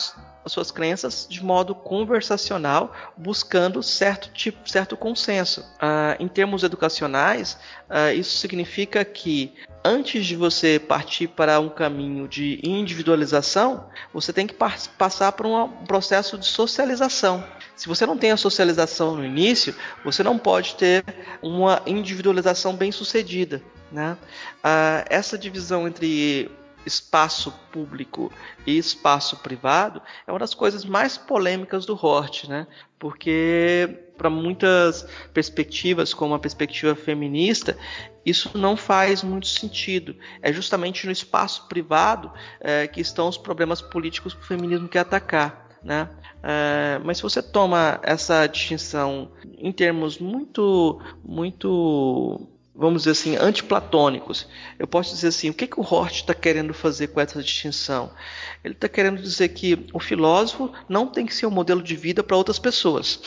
as suas crenças de modo conversacional, buscando certo tipo, certo consenso. Ah, em termos educacionais, ah, isso significa que antes de você partir para um caminho de individualização, você tem que passar por um processo de socialização. Se você não tem a socialização no início, você não pode ter uma individualização bem sucedida. Né? Ah, essa divisão entre espaço público e espaço privado é uma das coisas mais polêmicas do Hort, né? Porque para muitas perspectivas, como a perspectiva feminista, isso não faz muito sentido. É justamente no espaço privado é, que estão os problemas políticos que o feminismo quer atacar. né? É, mas se você toma essa distinção em termos muito, muito, vamos dizer assim, antiplatônicos, eu posso dizer assim, o que, que o Hort está querendo fazer com essa distinção? Ele está querendo dizer que o filósofo não tem que ser um modelo de vida para outras pessoas.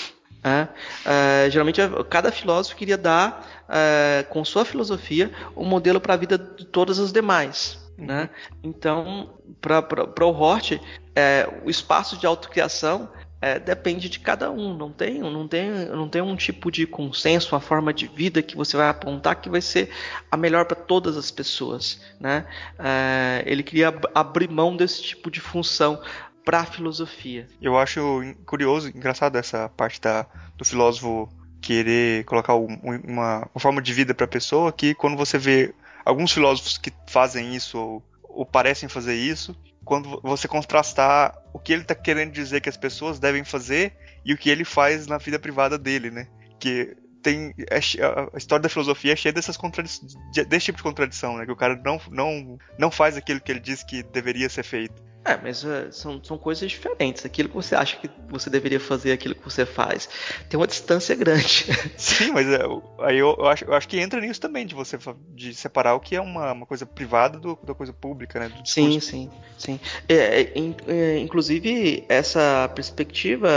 É, é, geralmente cada filósofo queria dar é, com sua filosofia um modelo para a vida de todas as demais. Né? Então, para o Hort, é, o espaço de autocriação é, depende de cada um. Não tem, não, tem, não tem um tipo de consenso, uma forma de vida que você vai apontar que vai ser a melhor para todas as pessoas. Né? É, ele queria abrir mão desse tipo de função para a filosofia. Eu acho curioso, engraçado essa parte da, do filósofo querer colocar uma, uma forma de vida para a pessoa que quando você vê alguns filósofos que fazem isso ou, ou parecem fazer isso, quando você contrastar o que ele está querendo dizer que as pessoas devem fazer e o que ele faz na vida privada dele, né? Que tem é, a história da filosofia é cheia dessas desse tipo de contradição, né? Que o cara não, não, não faz aquilo que ele diz que deveria ser feito. É, mas uh, são, são coisas diferentes. Aquilo que você acha que você deveria fazer, aquilo que você faz, tem uma distância grande. Sim, mas é, aí eu, eu, acho, eu acho que entra nisso também, de você de separar o que é uma, uma coisa privada do, da coisa pública, né? sim, sim, sim. É, é, é, inclusive, essa perspectiva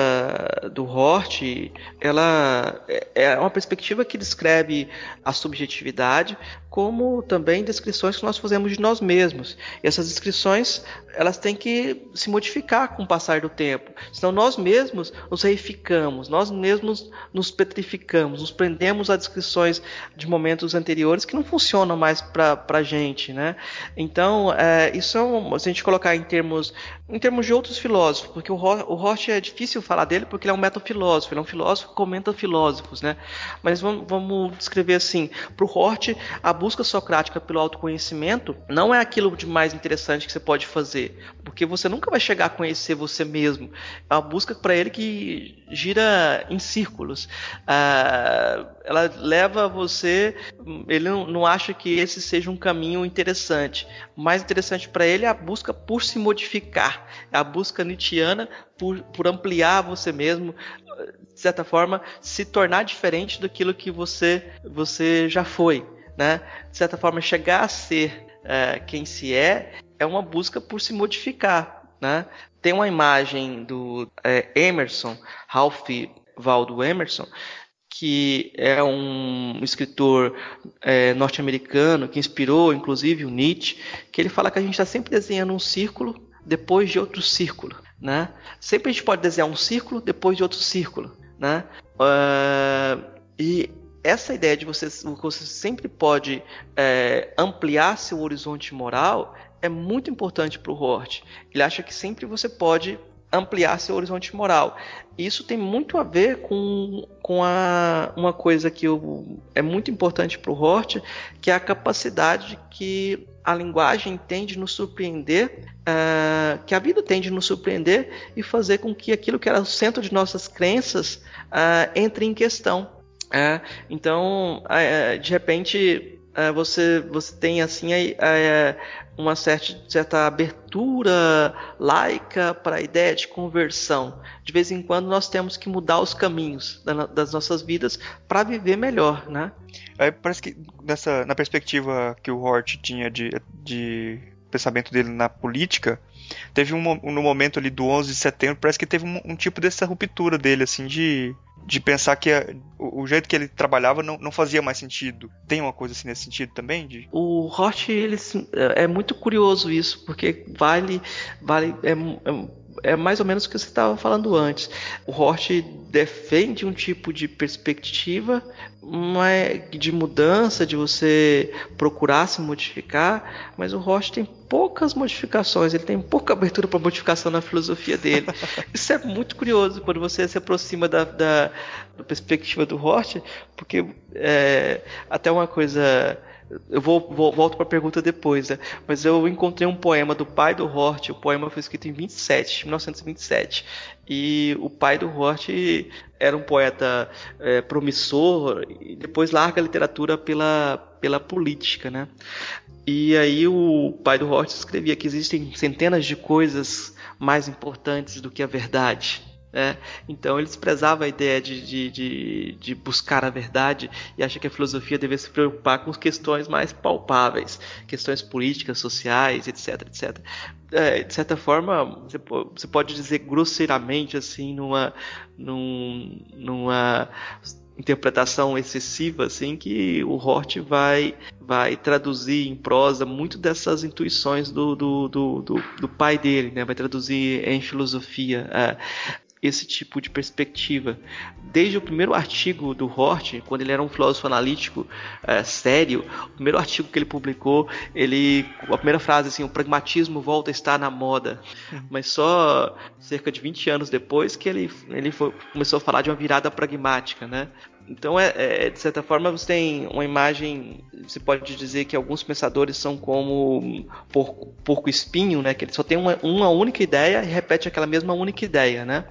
do Hort, ela é, é uma perspectiva que descreve a subjetividade, como também descrições que nós fazemos de nós mesmos. E essas descrições, elas têm que se modificar com o passar do tempo. Senão nós mesmos nos reificamos, nós mesmos nos petrificamos, nos prendemos a descrições de momentos anteriores que não funcionam mais para a gente. Né? Então, é, isso é um, se a gente colocar em termos, em termos de outros filósofos, porque o, o Roche é difícil falar dele porque ele é um metafilósofo, ele é um filósofo que comenta filósofos. Né? Mas vamos, vamos descrever assim, para o Roche, a busca socrática pelo autoconhecimento não é aquilo de mais interessante que você pode fazer porque você nunca vai chegar a conhecer você mesmo. É uma busca para ele que gira em círculos. Ah, ela leva você. Ele não, não, acha que esse seja um caminho interessante. O mais interessante para ele é a busca por se modificar, é a busca nietzschiana por, por ampliar você mesmo, de certa forma, se tornar diferente daquilo que você, você já foi. Né? De certa forma, chegar a ser uh, quem se é é uma busca por se modificar. Né? Tem uma imagem do é, Emerson, Ralph Waldo Emerson, que é um escritor é, norte-americano que inspirou, inclusive, o Nietzsche, que ele fala que a gente está sempre desenhando um círculo depois de outro círculo, né? Sempre a gente pode desenhar um círculo depois de outro círculo, né? Uh, e essa ideia de você, você sempre pode é, ampliar seu horizonte moral é muito importante para o Hort. Ele acha que sempre você pode ampliar seu horizonte moral. Isso tem muito a ver com, com a, uma coisa que eu, é muito importante para o Hort, que é a capacidade que a linguagem tem de nos surpreender, uh, que a vida tem de nos surpreender e fazer com que aquilo que era o centro de nossas crenças uh, entre em questão. É, então, de repente, você, você tem assim é, uma certa, certa abertura laica para a ideia de conversão. De vez em quando nós temos que mudar os caminhos das nossas vidas para viver melhor, né? É, parece que nessa, na perspectiva que o Hort tinha de, de pensamento dele na política, teve um no momento ali do 11 de setembro, parece que teve um, um tipo dessa ruptura dele, assim, de de pensar que a, o, o, jeito que ele trabalhava não, não fazia mais sentido. Tem uma coisa assim nesse sentido também? De... O Roth, ele, é muito curioso isso, porque vale, vale é, é, é mais ou menos o que você estava falando antes. O Roth defende um tipo de perspectiva de mudança, de você procurar se modificar, mas o Roth tem poucas modificações, ele tem pouca abertura para modificação na filosofia dele. Isso é muito curioso quando você se aproxima da, da, da perspectiva do Roth, porque é, até uma coisa eu vou, vou volto para a pergunta depois, né? mas eu encontrei um poema do pai do Hort, o poema foi escrito em 27, 1927, e o pai do Hort era um poeta é, promissor e depois larga a literatura pela, pela política, né? E aí o pai do Hort escrevia que existem centenas de coisas mais importantes do que a verdade. É, então ele desprezava a ideia de, de, de, de, buscar a verdade e acha que a filosofia deve se preocupar com questões mais palpáveis, questões políticas, sociais, etc, etc. É, de certa forma, você pode dizer grosseiramente assim, numa, num, numa interpretação excessiva, assim, que o Hort vai, vai traduzir em prosa muito dessas intuições do, do, do, do, do pai dele, né? vai traduzir em filosofia. É, esse tipo de perspectiva. Desde o primeiro artigo do Hort, quando ele era um filósofo analítico é, sério, o primeiro artigo que ele publicou, ele a primeira frase assim, o pragmatismo volta a estar na moda. Mas só cerca de 20 anos depois que ele, ele foi, começou a falar de uma virada pragmática, né? Então, é, é, de certa forma, você tem uma imagem. Você pode dizer que alguns pensadores são como porco, porco espinho, né? Que ele só tem uma, uma, única ideia e repete aquela mesma única ideia, né?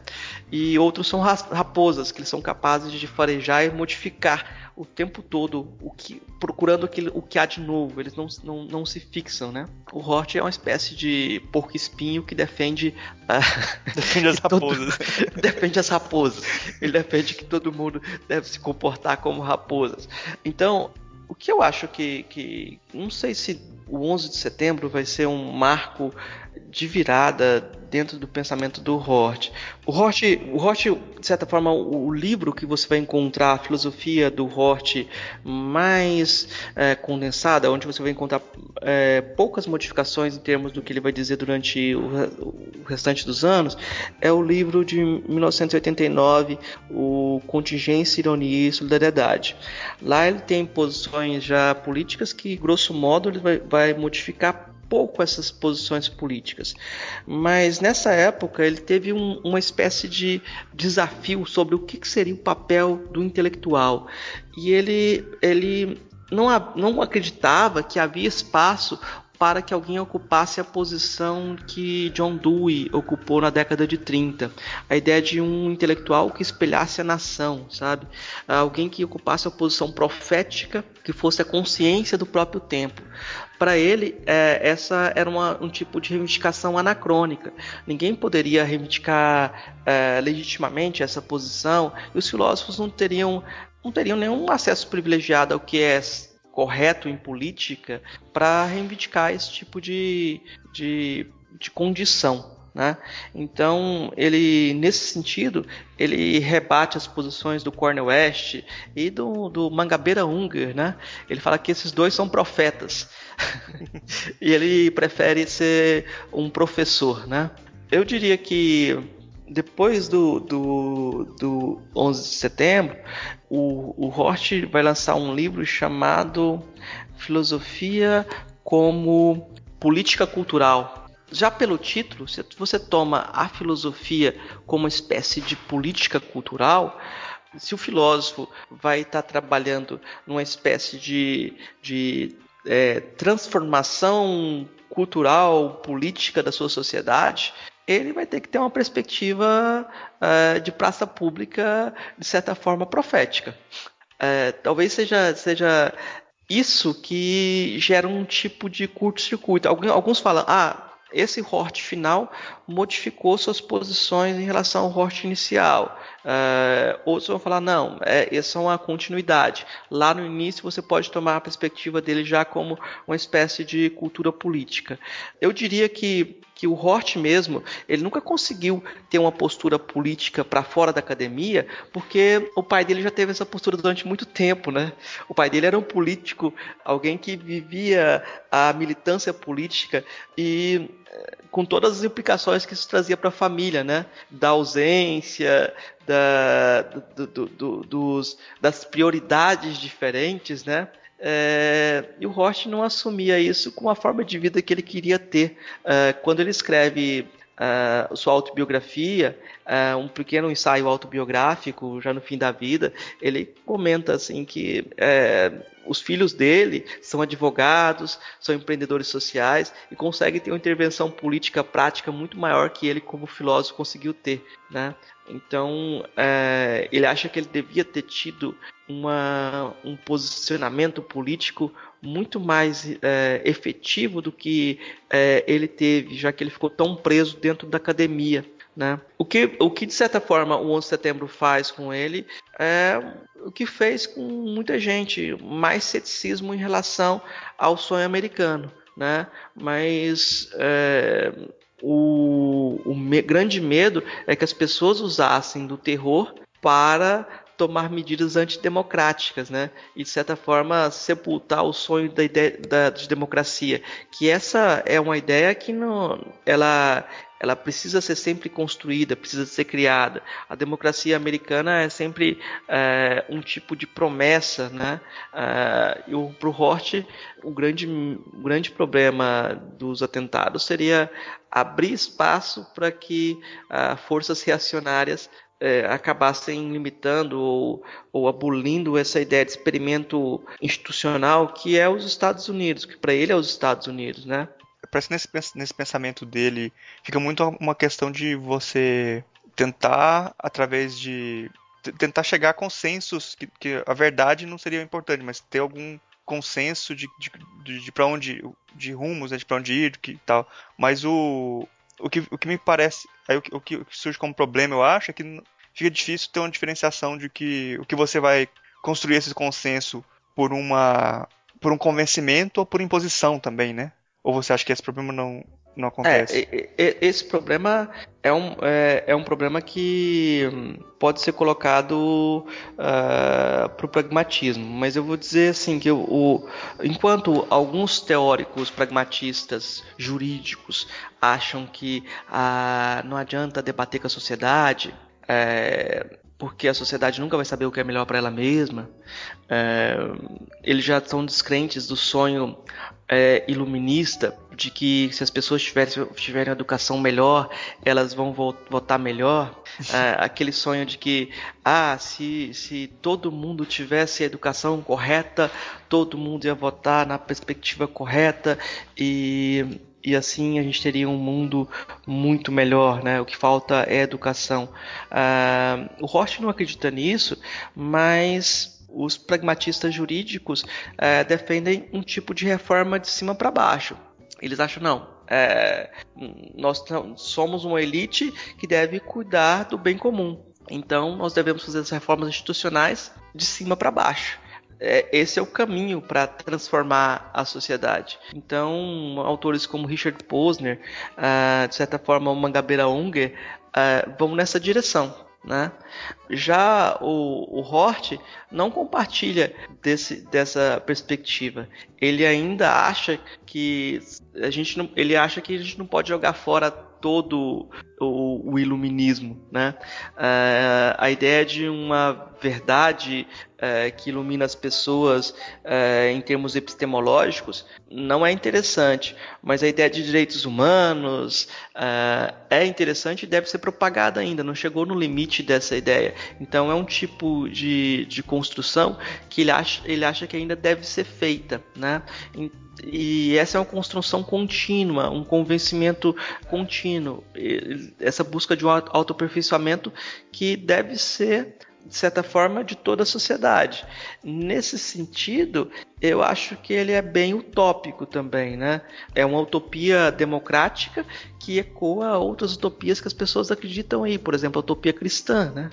E outros são raposas, que eles são capazes de farejar e modificar o tempo todo o que, procurando aquilo, o que há de novo. Eles não, não, não se fixam, né? O Hort é uma espécie de porco espinho que defende. Uh, defende as raposas. Todo, defende as raposas. Ele defende que todo mundo deve se comportar como raposas. Então, o que eu acho que, que. Não sei se o 11 de setembro vai ser um marco de virada dentro do pensamento do Hort. O Hort, o Hort de certa forma, o, o livro que você vai encontrar, a filosofia do Hort mais é, condensada, onde você vai encontrar é, poucas modificações em termos do que ele vai dizer durante o, o restante dos anos, é o livro de 1989, o Contingência, Ironia e Solidariedade. Lá ele tem posições já políticas que, grosso modo, ele vai, vai modificar pouco essas posições políticas. Mas nessa época ele teve um, uma espécie de desafio sobre o que, seria o papel do intelectual. E ele, ele não, não acreditava que havia espaço para que alguém ocupasse a posição que John Dewey ocupou na década de 30. A ideia de um intelectual que espelhasse a nação, sabe? Alguém que ocupasse a posição profética, que fosse a consciência do próprio tempo. Para ele, é, essa era uma, um tipo de reivindicação anacrônica. Ninguém poderia reivindicar é, legitimamente essa posição e os filósofos não teriam, não teriam nenhum acesso privilegiado ao que é correto em política para reivindicar esse tipo de, de, de condição. Né? Então, ele, nesse sentido, ele rebate as posições do Cornel West e do, do Mangabeira Unger. Né? Ele fala que esses dois são profetas e ele prefere ser um professor. Né? Eu diria que depois do, do, do 11 de setembro, o, o Hort vai lançar um livro chamado Filosofia como Política Cultural. Já pelo título, se você toma a filosofia como uma espécie de política cultural, se o filósofo vai estar trabalhando numa espécie de, de é, transformação cultural, política da sua sociedade, ele vai ter que ter uma perspectiva uh, de praça pública, de certa forma, profética. Uh, talvez seja, seja isso que gera um tipo de curto-circuito. Alguns falam, ah, esse Hort final modificou suas posições em relação ao Hort inicial. Uh, outros vão falar, não, é, essa é uma continuidade. Lá no início você pode tomar a perspectiva dele já como uma espécie de cultura política. Eu diria que que o Hort mesmo, ele nunca conseguiu ter uma postura política para fora da academia, porque o pai dele já teve essa postura durante muito tempo, né? O pai dele era um político, alguém que vivia a militância política e eh, com todas as implicações que isso trazia para a família, né? Da ausência, da, do, do, do, dos, das prioridades diferentes, né? É, e o Roth não assumia isso como a forma de vida que ele queria ter. É, quando ele escreve é, sua autobiografia, é, um pequeno ensaio autobiográfico, já no fim da vida, ele comenta assim que é, os filhos dele são advogados, são empreendedores sociais e conseguem ter uma intervenção política prática muito maior que ele como filósofo conseguiu ter, né? Então, é, ele acha que ele devia ter tido uma, um posicionamento político muito mais é, efetivo do que é, ele teve, já que ele ficou tão preso dentro da academia. Né? O, que, o que, de certa forma, o 11 de setembro faz com ele é o que fez com muita gente, mais ceticismo em relação ao sonho americano. Né? Mas é, o, o me, grande medo é que as pessoas usassem do terror para tomar medidas antidemocráticas, né? E de certa forma sepultar o sonho da ideia da, de democracia, que essa é uma ideia que não, ela ela precisa ser sempre construída, precisa ser criada. A democracia americana é sempre é, um tipo de promessa, né? É, e para o Hort, o grande, o grande problema dos atentados seria abrir espaço para que uh, forças reacionárias é, acabassem limitando ou, ou abolindo essa ideia de experimento institucional que é os Estados Unidos, que para ele é os Estados Unidos, né? Parece que nesse, nesse pensamento dele fica muito uma questão de você tentar, através de. tentar chegar a consensos que, que a verdade não seria importante, mas ter algum consenso de, de, de, de para onde de rumos, né, de para onde ir, que tal. Mas o, o, que, o que me parece, aí o, que, o que surge como problema, eu acho, é que fica difícil ter uma diferenciação de que o que você vai construir esse consenso por uma por um convencimento ou por imposição também, né? Ou você acha que esse problema não não acontece? É, esse problema é um, é, é, um problema que pode ser colocado uh, ah, para o pragmatismo, mas eu vou dizer assim que o, o, enquanto alguns teóricos pragmatistas jurídicos acham que uh, não adianta debater com a sociedade, é, porque a sociedade nunca vai saber o que é melhor para ela mesma. É, eles já são descrentes do sonho é, iluminista de que se as pessoas tiverem, tiverem educação melhor, elas vão votar melhor. É, aquele sonho de que, ah, se, se todo mundo tivesse a educação correta, todo mundo ia votar na perspectiva correta e e assim a gente teria um mundo muito melhor, né? O que falta é educação. Uh, o Roche não acredita nisso, mas os pragmatistas jurídicos uh, defendem um tipo de reforma de cima para baixo. Eles acham não. É, nós somos uma elite que deve cuidar do bem comum. Então, nós devemos fazer as reformas institucionais de cima para baixo é, esse é o caminho para transformar a sociedade. Então, autores como Richard Posner, uh, de certa forma, o Mangabeira Unger, uh, vão nessa direção. Né? Já o, o Hort não compartilha desse, dessa perspectiva. Ele ainda acha que a gente não, ele acha que a gente não pode jogar fora todo o, o iluminismo, né? Uh, a ideia de uma verdade uh, que ilumina as pessoas uh, em termos epistemológicos não é interessante, mas a ideia de direitos humanos é interessante e deve ser propagada ainda, não chegou no limite dessa ideia. Então é um tipo de, de construção que ele acha, ele acha que ainda deve ser feita, né? E essa é uma construção contínua, um convencimento contínuo, essa busca de um autoaperfeiçoamento que deve ser de certa forma, de toda a sociedade. Nesse sentido, eu acho que ele é bem utópico também, né? É uma utopia democrática que ecoa outras utopias que as pessoas acreditam aí, por exemplo, a utopia cristã, né?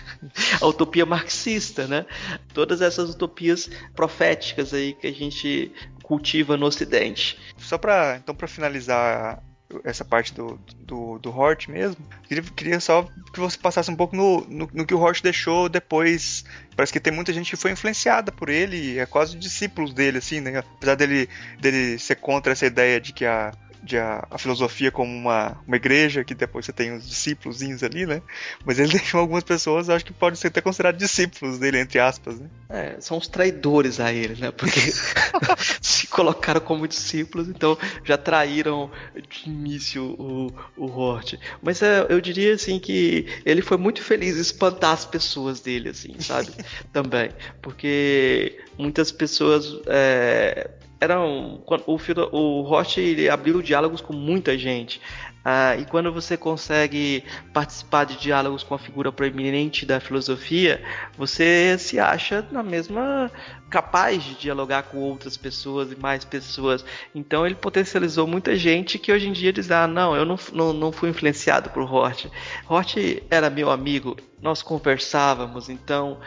a utopia marxista, né? Todas essas utopias proféticas aí que a gente cultiva no Ocidente. Só para então para finalizar essa parte do, do, do Hort mesmo, queria, queria só que você passasse um pouco no, no, no, que o Hort deixou depois. Parece que tem muita gente que foi influenciada por ele, é quase discípulos dele, assim, né? Apesar dele, dele ser contra essa ideia de que a de a, a, filosofia como uma, uma igreja, que depois você tem os discípulos ali, né? Mas ele deixou algumas pessoas, acho que podem ser até considerados discípulos dele, entre aspas, né? É, são os traidores a ele, né? Porque se colocaram como discípulos, então já traíram de início o, o Hort. Mas é, eu diria assim que ele foi muito feliz em espantar as pessoas dele, assim, sabe? Também. Porque muitas pessoas é, eram o, o Roche ele abriu diálogos com muita gente ah, e quando você consegue participar de diálogos com a figura proeminente da filosofia, você se acha na mesma capaz de dialogar com outras pessoas e mais pessoas. Então ele potencializou muita gente que hoje em dia diz: ah, não, eu não, não, não fui influenciado por Hort. Hort era meu amigo, nós conversávamos, então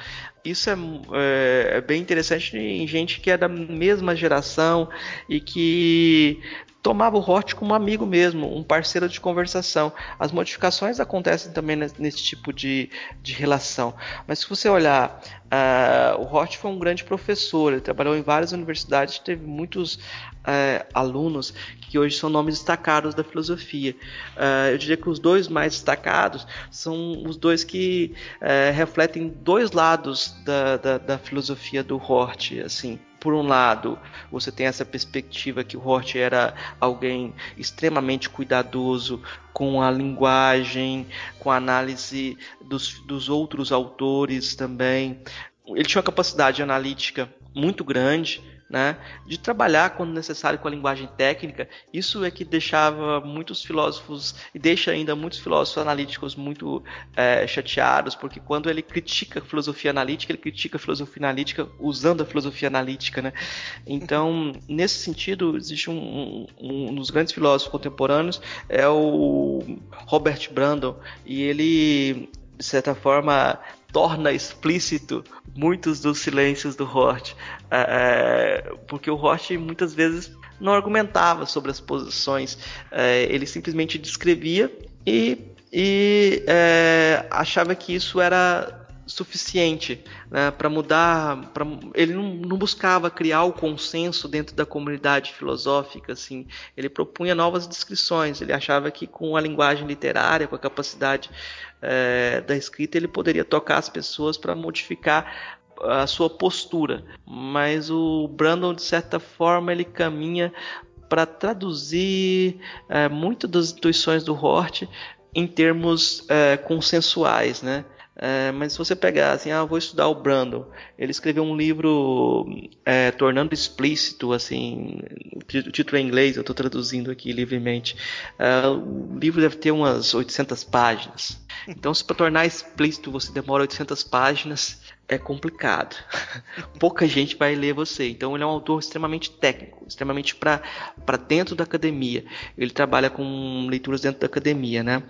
isso é, é, é, bem interessante em gente que é da mesma geração e que tomava o Hort como amigo mesmo, um parceiro de conversação. As modificações acontecem também nesse tipo de, de relação. Mas se você olhar, uh, o Hort foi um grande professor, ele trabalhou em várias universidades, teve muitos uh, alunos que hoje são nomes destacados da filosofia. Uh, eu diria que os dois mais destacados são os dois que refletem dois lados da, da, da filosofia do Hort, assim por um lado, você tem essa perspectiva que o Hort era alguém extremamente cuidadoso com a linguagem, com a análise dos, dos outros autores também. Ele tinha uma capacidade analítica muito grande, né, de trabalhar quando necessário com a linguagem técnica. Isso é que deixava muitos filósofos e deixa ainda muitos filósofos analíticos muito é, chateados, porque quando ele critica a filosofia analítica, ele critica a filosofia analítica usando a filosofia analítica, né? Então, nesse sentido, existe um, um, um dos grandes filósofos contemporâneos é o Robert Brandon e ele de certa forma torna explícito muitos dos silêncios do Hort, é, é, porque o Hort muitas vezes não argumentava sobre as posições, é, ele simplesmente descrevia e, e é, achava que isso era suficiente né, para mudar. Pra, ele não, não, buscava criar o consenso dentro da comunidade filosófica, assim. Ele propunha novas descrições. Ele achava que com a linguagem literária, com a capacidade é, da escrita, ele poderia tocar as pessoas para modificar a sua postura. Mas o Brandon, de certa forma, ele caminha para traduzir é, muito das intuições do Hort em termos é, consensuais, né? É, mas se você pegar assim, ah, vou estudar o Brandon, ele escreveu um livro é, tornando explícito, assim, o título é em inglês, eu estou traduzindo aqui livremente. É, o livro deve ter umas 800 páginas. Então, se para tornar explícito você demora 800 páginas, é complicado. Pouca gente vai ler você. Então, ele é um autor extremamente técnico, extremamente para dentro da academia. Ele trabalha com leituras dentro da academia, né?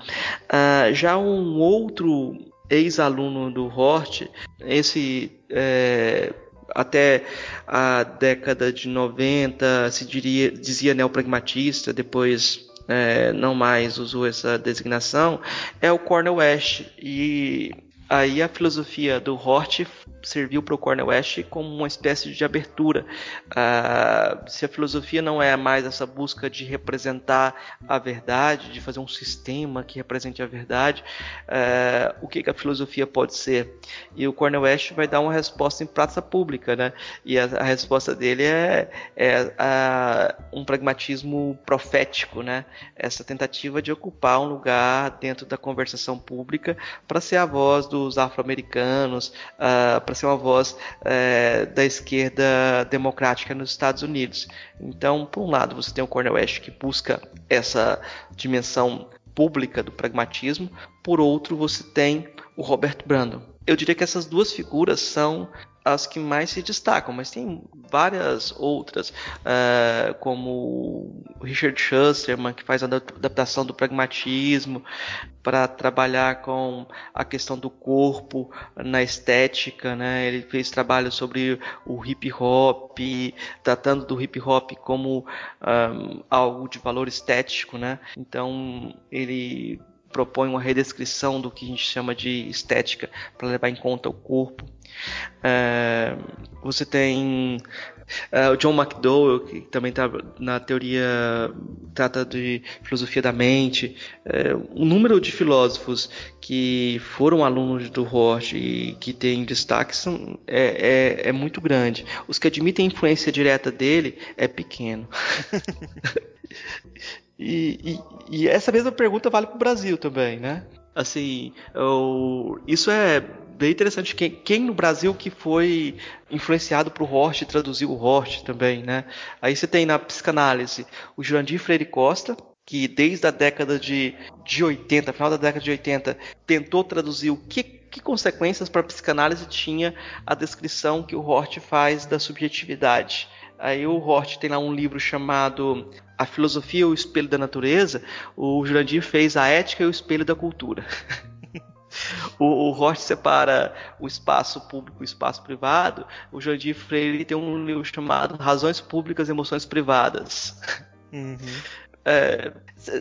Uh, já um outro ex-aluno do Hort, esse é, até a década de 90 se diria, dizia neopragmatista, depois é, não mais usou essa designação, é o Cornel West. E aí a filosofia do Hort serviu para o Cornel West como uma espécie de abertura. Uh, se a filosofia não é mais essa busca de representar a verdade, de fazer um sistema que represente a verdade, uh, o que, que, a filosofia pode ser? E o Cornel West vai dar uma resposta em praça pública, né? E a, a resposta dele é, é uh, um pragmatismo profético, né? Essa tentativa de ocupar um lugar dentro da conversação pública para ser a voz dos afro-americanos, uh, para ser uma voz é, da esquerda democrática nos Estados Unidos. Então, por um lado, você tem o Cornel West que busca essa dimensão pública do pragmatismo, por outro, você tem o Robert Brandon. Eu diria que essas duas figuras são as que mais se destacam, mas tem várias outras, uh, como Richard Schusterman, que faz a adaptação do pragmatismo para trabalhar com a questão do corpo na estética, né? Ele fez trabalho sobre o hip hop, tratando do hip hop como um, algo de valor estético, né? Então ele propõe uma redescrição do que a gente chama de estética para levar em conta o corpo. É, você tem Uh, o John McDowell, que também está na teoria, trata de filosofia da mente. Uh, o número de filósofos que foram alunos do Hort e que têm destaque são, é, é, é muito grande. Os que admitem influência direta dele é pequeno. e, e, e, essa mesma pergunta vale para o Brasil também, né? Assim, eu, isso é bem interessante. Quem, quem, no Brasil que foi influenciado por Hort e traduziu o Hort também, né? Aí você tem na psicanálise o Jurandir Freire Costa, que desde a década de, de 80, final da década de 80, tentou traduzir o que, que consequências para a psicanálise tinha a descrição que o Hort faz da subjetividade. Aí o Hort tem lá um livro chamado A Filosofia e o Espelho da Natureza. O Jurandir fez A Ética e o Espelho da Cultura. O, o Roth separa o espaço público e o espaço privado. O Jandir Freire tem um livro chamado Razões Públicas e Emoções Privadas. Uhum. É,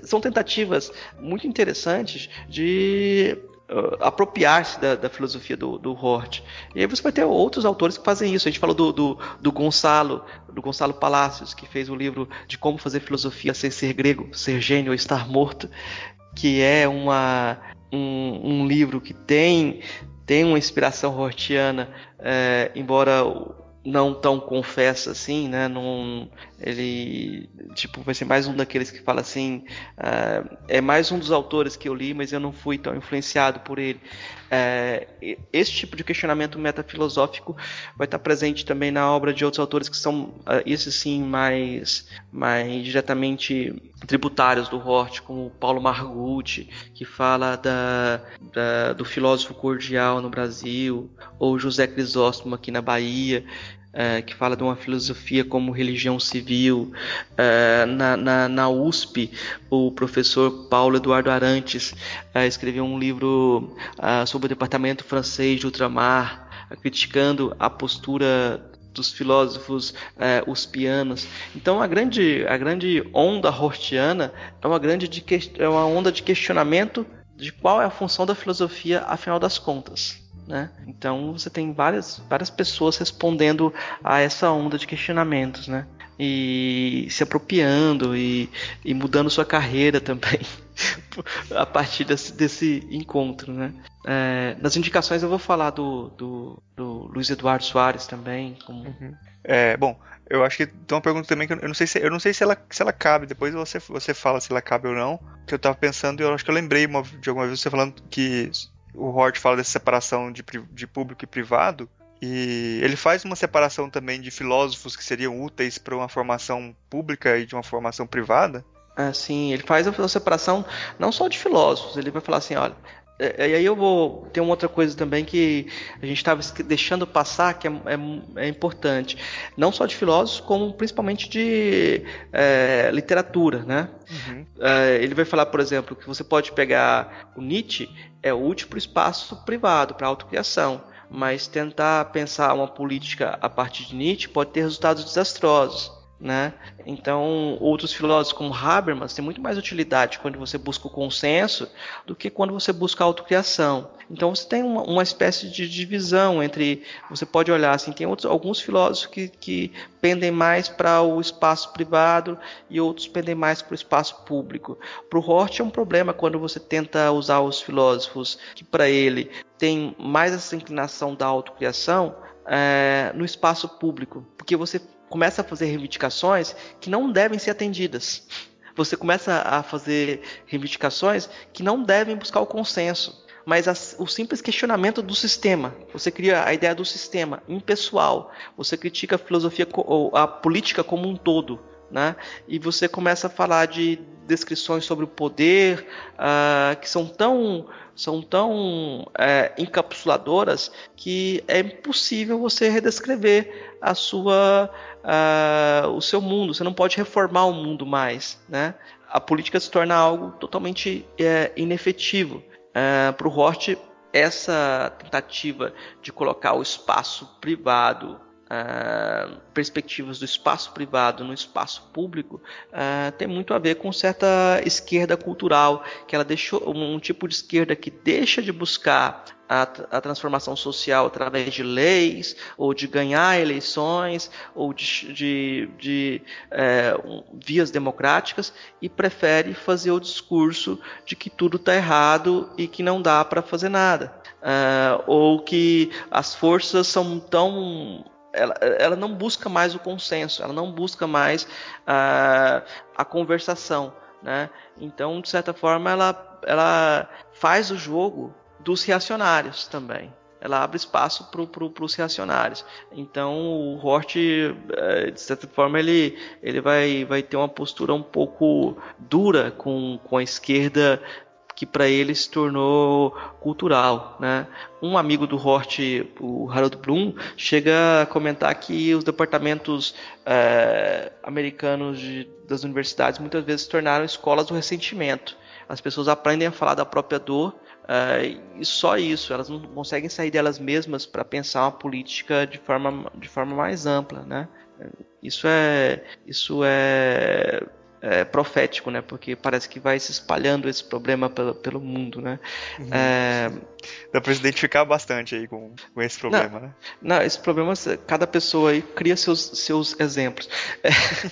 são tentativas muito interessantes de uh, apropriar-se da, da, filosofia do, do Hort. E aí você vai ter outros autores que fazem isso. A gente falou do, do, do Gonçalo, do Gonçalo Palacios, que fez o livro de como fazer filosofia sem ser grego, ser gênio ou estar morto, que é uma um, um livro que tem, tem uma inspiração hortiana, é, embora não tão confessa assim, né? Não, ele tipo vai ser mais um daqueles que fala assim, uh, é mais um dos autores que eu li, mas eu não fui tão influenciado por ele. Uh, esse tipo de questionamento metafilosófico vai estar presente também na obra de outros autores que são uh, esses sim mais mais diretamente tributários do Hort, como Paulo Margutti, que fala da, da, do filósofo cordial no Brasil, ou José Crisóstomo aqui na Bahia, é, que fala de uma filosofia como religião civil. É, na, na, na, USP, o professor Paulo Eduardo Arantes é, escreveu um livro sobre o departamento francês de ultramar, criticando a postura dos filósofos é, uspianos. Então a grande, a grande onda hortiana é uma grande de, é uma onda de questionamento de qual é a função da filosofia afinal das contas. Né? Então você tem várias, várias pessoas respondendo a essa onda de questionamentos, né? E se apropriando e, e mudando sua carreira também a partir desse, desse encontro, né? É, nas indicações eu vou falar do, do, do Luiz Eduardo Soares também. Como... Uhum. É, bom, eu acho que tem uma pergunta também que eu não sei se, eu não sei se, ela, se ela cabe, depois você, você fala se ela cabe ou não. Que eu tava pensando e eu acho que eu lembrei uma, de alguma vez você falando que o Hort fala dessa separação de, de público e privado, e ele faz uma separação também de filósofos que seriam úteis para uma formação pública e de uma formação privada. Ah, sim, ele faz a separação não só de filósofos, ele vai falar assim, olha, é, e aí eu vou ter uma outra coisa também que a gente estava deixando passar que é, é, é, importante, não só de filósofos como principalmente de é, literatura, né? Uhum. É, ele vai falar, por exemplo, que você pode pegar o Nietzsche é útil para o espaço privado, para a autocriação, mas tentar pensar uma política a partir de Nietzsche pode ter resultados desastrosos. Né? Então, outros filósofos como Habermas têm muito mais utilidade quando você busca o consenso do que quando você busca a autocriação. Então, você tem uma, uma espécie de divisão entre. Você pode olhar assim, tem outros, alguns filósofos que, que pendem mais para o espaço privado e outros pendem mais para o espaço público. Para o Hort é um problema quando você tenta usar os filósofos que, para ele, tem mais essa inclinação da autocriação é, no espaço público, porque você começa a fazer reivindicações que não devem ser atendidas. Você começa a fazer reivindicações que não devem buscar o consenso, mas a, o simples questionamento do sistema. Você cria a ideia do sistema impessoal. Você critica a filosofia ou a política como um todo. Né? E você começa a falar de descrições sobre o poder uh, que são tão são tão é, encapsuladoras que é impossível você redescrever a sua uh, o seu mundo, você não pode reformar o mundo mais, né? A política se torna algo totalmente é, inefetivo. Uh, Para o Hort, essa tentativa de colocar o espaço privado uh, perspectivas do espaço privado no espaço público uh, tem muito a ver com certa esquerda cultural, que ela deixou um tipo de esquerda que deixa de buscar a, a, transformação social através de leis, ou de ganhar eleições, ou de, de, de é, um, vias democráticas, e prefere fazer o discurso de que tudo está errado e que não dá para fazer nada. Uh, ou que as forças são tão ela, ela, não busca mais o consenso, ela não busca mais uh, a conversação. Né? Então, de certa forma, ela, ela faz o jogo dos reacionários também. Ela abre espaço para pro, os reacionários. Então o Hort, eh, de certa forma, ele, ele vai, vai ter uma postura um pouco dura com, com a esquerda que para ele se tornou cultural. Né? Um amigo do Hort, o Harold Bloom, chega a comentar que os departamentos é, americanos de, das universidades muitas vezes se tornaram escolas do ressentimento. As pessoas aprendem a falar da própria dor Uh, e só isso, elas não conseguem sair delas mesmas para pensar uma política de forma, de forma mais ampla, né? Isso é, isso é, é profético, né? Porque parece que vai se espalhando esse problema pelo, pelo mundo, né? Uhum. É... Dá para se identificar bastante aí com, com esse problema, não, né? Não, esse problema, cada pessoa aí cria seus, seus exemplos. É,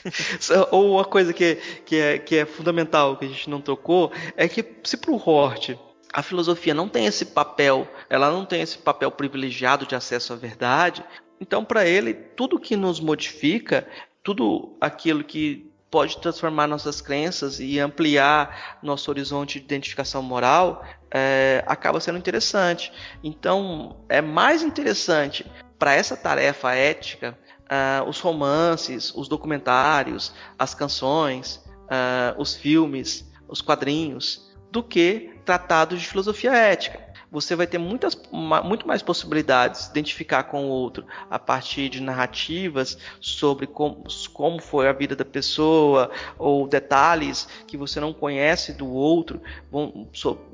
ou uma coisa que, que, é, que é fundamental, que a gente não tocou, é que se pro Hort a filosofia não tem esse papel, ela não tem esse papel privilegiado de acesso à verdade. Então, para ele, tudo que nos modifica, tudo aquilo que pode transformar nossas crenças e ampliar nosso horizonte de identificação moral, é, acaba sendo interessante. Então, é mais interessante para essa tarefa ética uh, os romances, os documentários, as canções, uh, os filmes, os quadrinhos, do que tratados de filosofia ética. Você vai ter muitas, muito mais possibilidades de identificar com o outro a partir de narrativas sobre como, como foi a vida da pessoa ou detalhes que você não conhece do outro,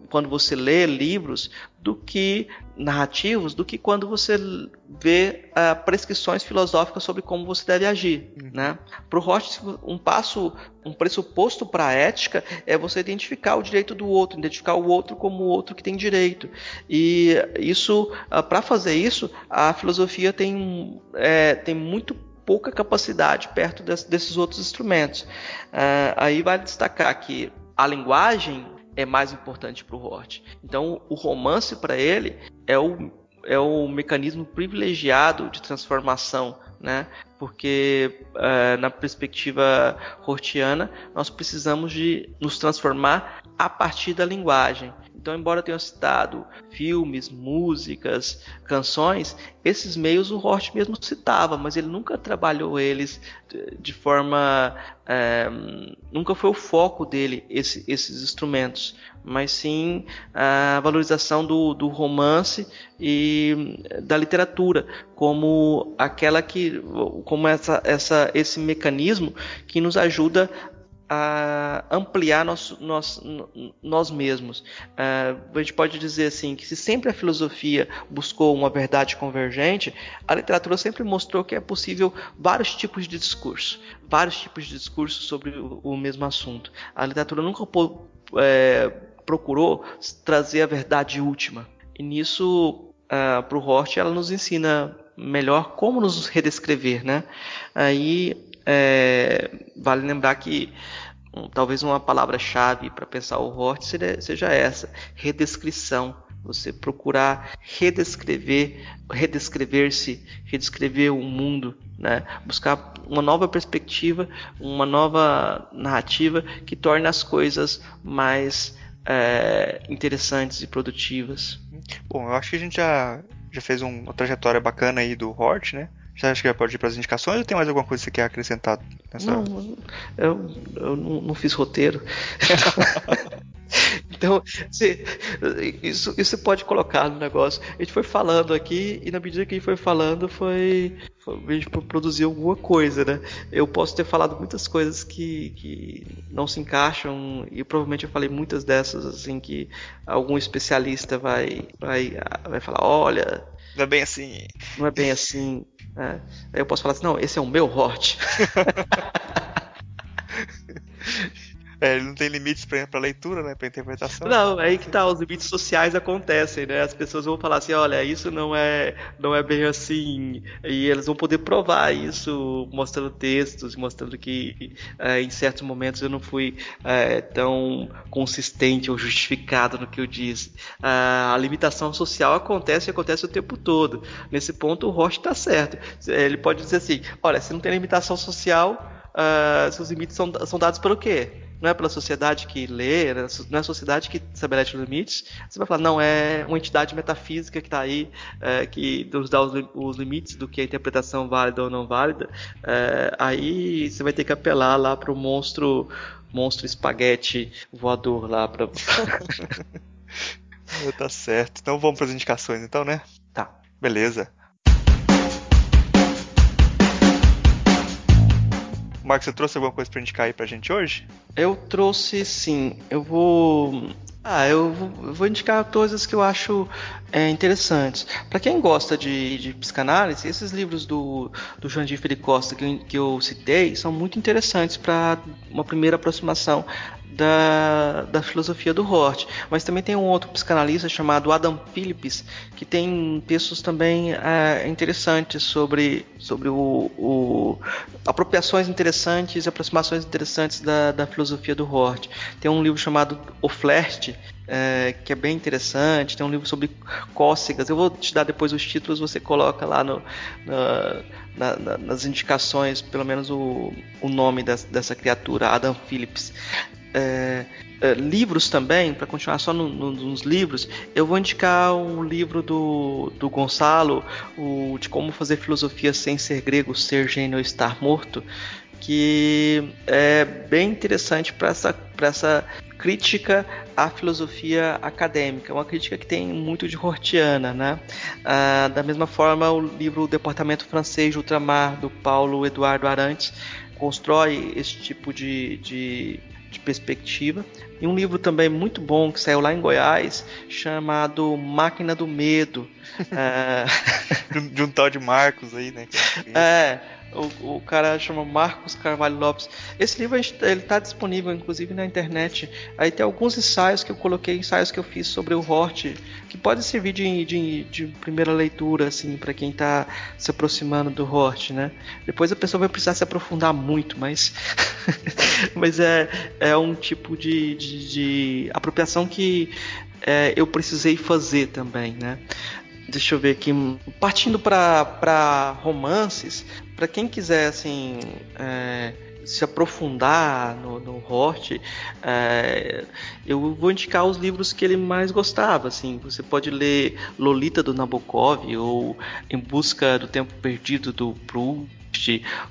quando você lê livros do que narrativos do que quando você vê uh, prescrições filosóficas sobre como você deve agir, uhum. né? Para o Roth, um passo, um pressuposto para a ética é você identificar o direito do outro, identificar o outro como o outro que tem direito. E isso, uh, ah, para fazer isso, a filosofia tem, é, tem muito pouca capacidade perto desse, desses outros instrumentos. Uh, aí vale destacar que a linguagem é mais importante para o Hort. Então, o romance para ele é o, é o mecanismo privilegiado de transformação, né? Porque uh, na perspectiva hortiana nós precisamos de nos transformar a partir da linguagem. Então, embora tenha citado filmes, músicas, canções, esses meios o Hort mesmo citava, mas ele nunca trabalhou eles de forma. É, nunca foi o foco dele esse, esses instrumentos, mas sim a valorização do, do romance e da literatura como aquela que, como essa, essa, esse mecanismo que nos ajuda a ampliar nós, nós, nós mesmos. Uh, a gente pode dizer assim que se sempre a filosofia buscou uma verdade convergente, a literatura sempre mostrou que é possível vários tipos de discurso, vários tipos de discurso sobre o, o mesmo assunto. A literatura nunca é, procurou trazer a verdade última. E nisso, uh, para o Hort, ela nos ensina melhor como nos redescrever, né? Aí é, vale lembrar que um, talvez uma palavra-chave para pensar o Hort seja, seja essa: redescrição. Você procurar redescrever, redescrever-se, redescrever o mundo, né? buscar uma nova perspectiva, uma nova narrativa que torne as coisas mais é, interessantes e produtivas. Bom, eu acho que a gente já, já fez um, uma trajetória bacana aí do Hort, né? Você acha que já pode ir para as indicações ou tem mais alguma coisa que você quer acrescentar nessa? Não, eu, eu não, não fiz roteiro. Então, você, isso, isso pode colocar no negócio. A gente foi falando aqui e na medida que a gente foi falando, foi, foi a gente alguma coisa, né? Eu posso ter falado muitas coisas que, que não se encaixam e provavelmente eu falei muitas dessas assim que algum especialista vai vai, vai falar, olha, não é bem assim. Não é bem assim. Né? Aí eu posso falar assim, não, esse é o meu hort. É, ele não tem limites para leitura, né, para interpretação. Não, aí que tá, os limites sociais acontecem, né? As pessoas vão falar assim, olha, isso não é, não é bem assim, e eles vão poder provar isso mostrando textos, mostrando que é, em certos momentos eu não fui é, tão consistente ou justificado no que eu disse. a limitação social acontece e acontece o tempo todo. Nesse ponto o Roche está certo. Ele pode dizer assim, olha, se não tem limitação social, uh, seus limites são, são dados pelo quê? Não é pela sociedade que lê, não é a sociedade que estabelece os limites. Você vai falar, não, é uma entidade metafísica que está aí, é, que nos dá os, os, limites do que é interpretação válida ou não válida. É, aí você vai ter que apelar lá para o monstro, monstro espaguete voador lá. Pra... tá certo. Então vamos para as indicações, então, né? Tá. Beleza. Marcos, você trouxe alguma coisa para indicar aí pra gente hoje? Eu trouxe sim. Eu vou. Ah, eu vou indicar coisas que eu acho é, interessantes. Para quem gosta de, de, psicanálise, esses livros do, do Jandir Felipe Costa que, que eu citei são muito interessantes para uma primeira aproximação da, da filosofia do Hort. Mas também tem um outro psicanalista chamado Adam Phillips, que tem textos também é, interessantes sobre, sobre o, o, apropriações interessantes aproximações interessantes da, da filosofia do Hort. Tem um livro chamado O Flerte, é, que é bem interessante. Tem um livro sobre cócegas. Eu vou te dar depois os títulos, você coloca lá no, na, na, nas indicações, pelo menos o, o nome dessa, dessa criatura, Adam Phillips. É, é, livros também, para continuar só no, no, nos livros, eu vou indicar um livro do, do Gonçalo, o, de como fazer filosofia sem ser grego, ser gênio ou estar morto, que é bem interessante para essa, essa crítica à filosofia acadêmica, uma crítica que tem muito de Hortiana, né? Ah, da mesma forma, o livro O Departamento Francês de Ultramar, do Paulo Eduardo Arantes, constrói esse tipo de, de de perspectiva. E um livro também muito bom que saiu lá em Goiás, chamado Máquina do Medo. é... de um tal de Marcos aí, né? É, o, o cara chama Marcos Carvalho Lopes. Esse livro ele está disponível inclusive na internet. Aí tem alguns ensaios que eu coloquei, ensaios que eu fiz sobre o Hort, que podem servir de, de, de primeira leitura assim para quem está se aproximando do Hort, né? Depois a pessoa vai precisar se aprofundar muito, mas mas é, é um tipo de, de, de apropriação que é, eu precisei fazer também, né? Deixa eu ver aqui. Partindo para romances, para quem quiser assim é, se aprofundar no, no Hort, é, eu vou indicar os livros que ele mais gostava. Assim, você pode ler Lolita do Nabokov ou Em Busca do Tempo Perdido do Proust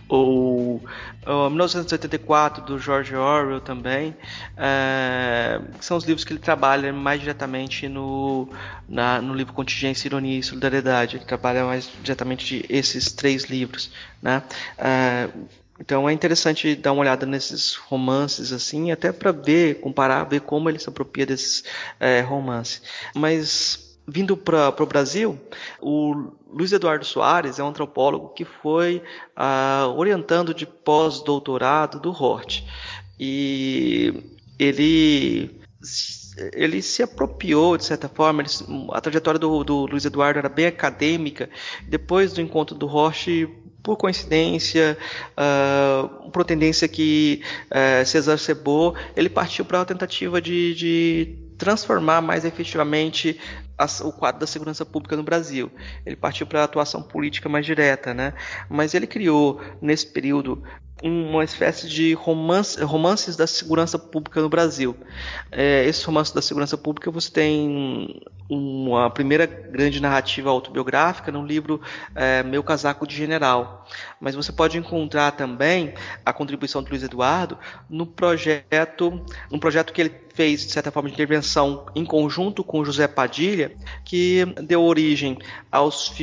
ou, ou 1984 do George Orwell também, é, são os livros que ele trabalha mais diretamente no, na, no livro Contingência, Ironia e Solidariedade. Ele trabalha mais diretamente esses três livros, né? É, então é interessante dar uma olhada nesses romances assim, até para ver, comparar, ver como ele se apropria desses é, romances. Mas vindo para o Brasil, o Luiz Eduardo Soares é um antropólogo que foi ah, orientando de pós-doutorado do Hort. E ele ele se apropriou, de certa forma, ele, a trajetória do, do, Luiz Eduardo era bem acadêmica. Depois do encontro do Roche, por coincidência, uh, por tendência que uh, se exacerbou, ele partiu para a tentativa de, de transformar mais efetivamente o quadro da segurança pública no Brasil. Ele partiu para a atuação política mais direta, né? Mas ele criou nesse período uma espécie de romance, romances da segurança pública no Brasil. É, esses romances da segurança pública você tem uma primeira grande narrativa autobiográfica no livro é, Meu Casaco de General. Mas você pode encontrar também a contribuição do Luiz Eduardo no projeto, um projeto que ele fez, de certa forma, de intervenção em conjunto com José Padilha, que deu origem aos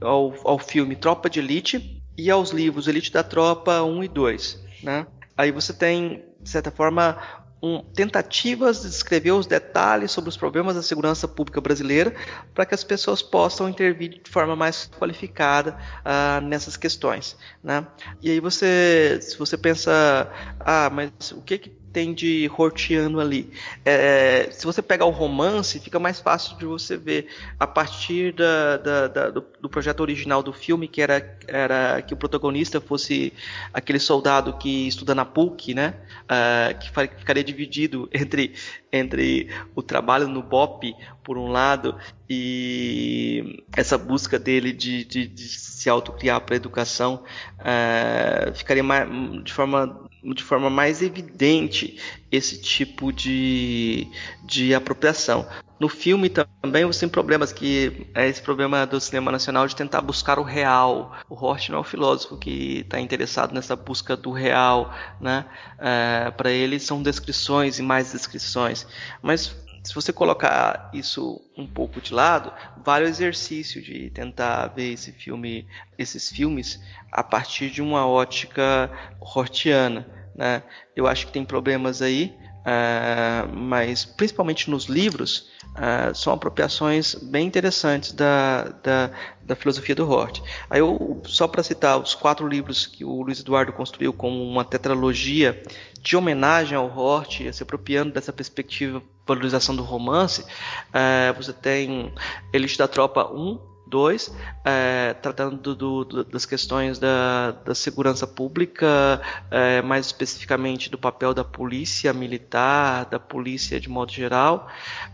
ao, ao filme Tropa de Elite, e aos livros Elite da Tropa 1 e 2. Né? Aí você tem, de certa forma, um, tentativas de descrever os detalhes sobre os problemas da segurança pública brasileira para que as pessoas possam intervir de forma mais qualificada uh, nessas questões. Né? E aí você, se você pensa, ah, mas o que, que tem de Hortiano ali. É, se você pegar o romance, fica mais fácil de você ver a partir da, da, da, do, do, projeto original do filme, que era, era que o protagonista fosse aquele soldado que estuda na PUC, né? Uh, que ficaria dividido entre, entre o trabalho no BOP, por um lado, e essa busca dele de, de, de se autocriar para a educação, uh, ficaria mais, de forma de forma mais evidente esse tipo de, de apropriação. No filme também você tem problemas que é esse problema do cinema nacional de tentar buscar o real. O Hort não é o filósofo que está interessado nessa busca do real, né? É, Para ele são descrições e mais descrições. Mas se você colocar isso um pouco de lado, vale o exercício de tentar ver esse filme, esses filmes a partir de uma ótica hortiana. Né? Eu acho que tem problemas aí, uh, mas principalmente nos livros, uh, são apropriações bem interessantes da, da, da filosofia do Hort. Aí eu, só para citar os quatro livros que o Luiz Eduardo construiu como uma tetralogia de homenagem ao Hort, se apropriando dessa perspectiva valorização do romance, uh, você tem Elite da Tropa 1, 2, é, tratando do, do, das questões da, da segurança pública, é, mais especificamente do papel da polícia militar, da polícia de modo geral.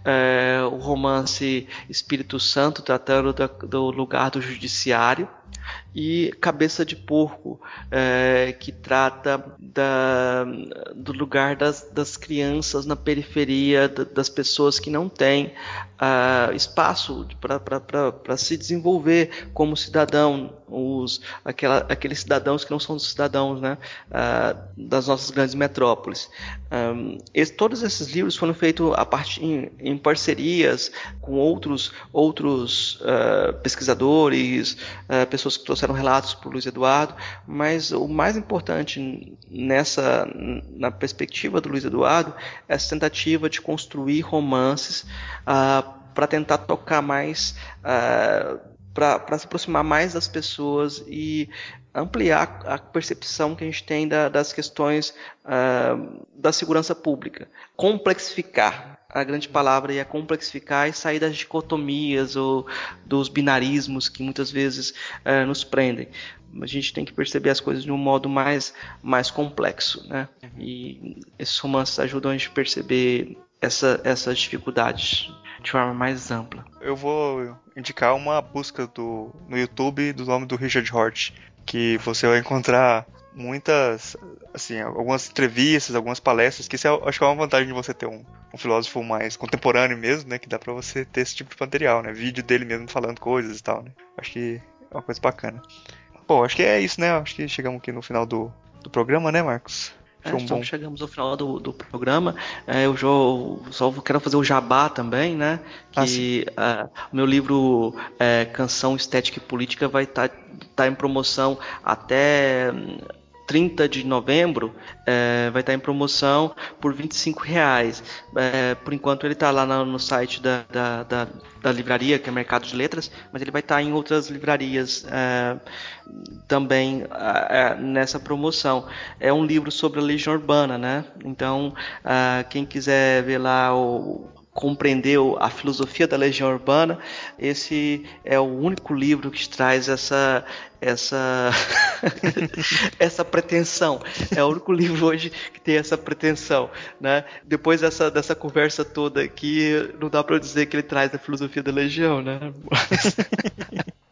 É, o romance Espírito Santo, tratando da, do lugar do judiciário e Cabeça de Porco, é, que trata da, do lugar das, das crianças na periferia, da, das pessoas que não têm uh, espaço para se desenvolver como cidadão, os, aquela, aqueles cidadãos que não são cidadãos né, uh, das nossas grandes metrópoles. Um, esse, todos esses livros foram feitos a em, em parcerias com outros, outros uh, pesquisadores, pessoas que trouxeram relatos para o Luiz Eduardo, mas o mais importante nessa na perspectiva do Luiz Eduardo é essa tentativa de construir romances uh, para tentar tocar mais uh, para se aproximar mais das pessoas e ampliar a percepção que a gente tem da, das questões uh, da segurança pública. Complexificar, a grande palavra é complexificar e sair das dicotomias ou dos binarismos que muitas vezes uh, nos prendem. A gente tem que perceber as coisas de um modo mais, mais complexo. Né? E esses romances ajudam a gente a perceber essa, essas dificuldades de forma mais ampla. Eu vou indicar uma busca do, no YouTube do nome do Richard Hort, que você vai encontrar muitas, assim, algumas entrevistas, algumas palestras, que isso é, acho que é uma vantagem de você ter um, um, filósofo mais contemporâneo mesmo, né, que dá para você ter esse tipo de material, né, vídeo dele mesmo falando coisas e tal, né. Acho que é uma coisa bacana. Bom, acho que é isso, né, acho que chegamos aqui no final do, do programa, né, Marcos? É, um então bom... chegamos ao final do, do programa. É, eu já, só quero fazer o jabá também, né? Que ah, uh, o meu livro é, Canção Estética e Política vai estar tá, tá em promoção até 30 de novembro é, vai estar em promoção por 25 reais. É, por enquanto ele está lá no, no site da, da, da, da, livraria, que é Mercado de Letras, mas ele vai estar em outras livrarias é, também é, nessa promoção. É um livro sobre a Legião Urbana, né? Então, ah, quem quiser ver lá o, compreendeu a filosofia da Legião Urbana, esse é o único livro que traz essa essa essa pretensão. É o único livro hoje que tem essa pretensão, né? Depois dessa dessa conversa toda aqui, não dá para dizer que ele traz a filosofia da Legião, né?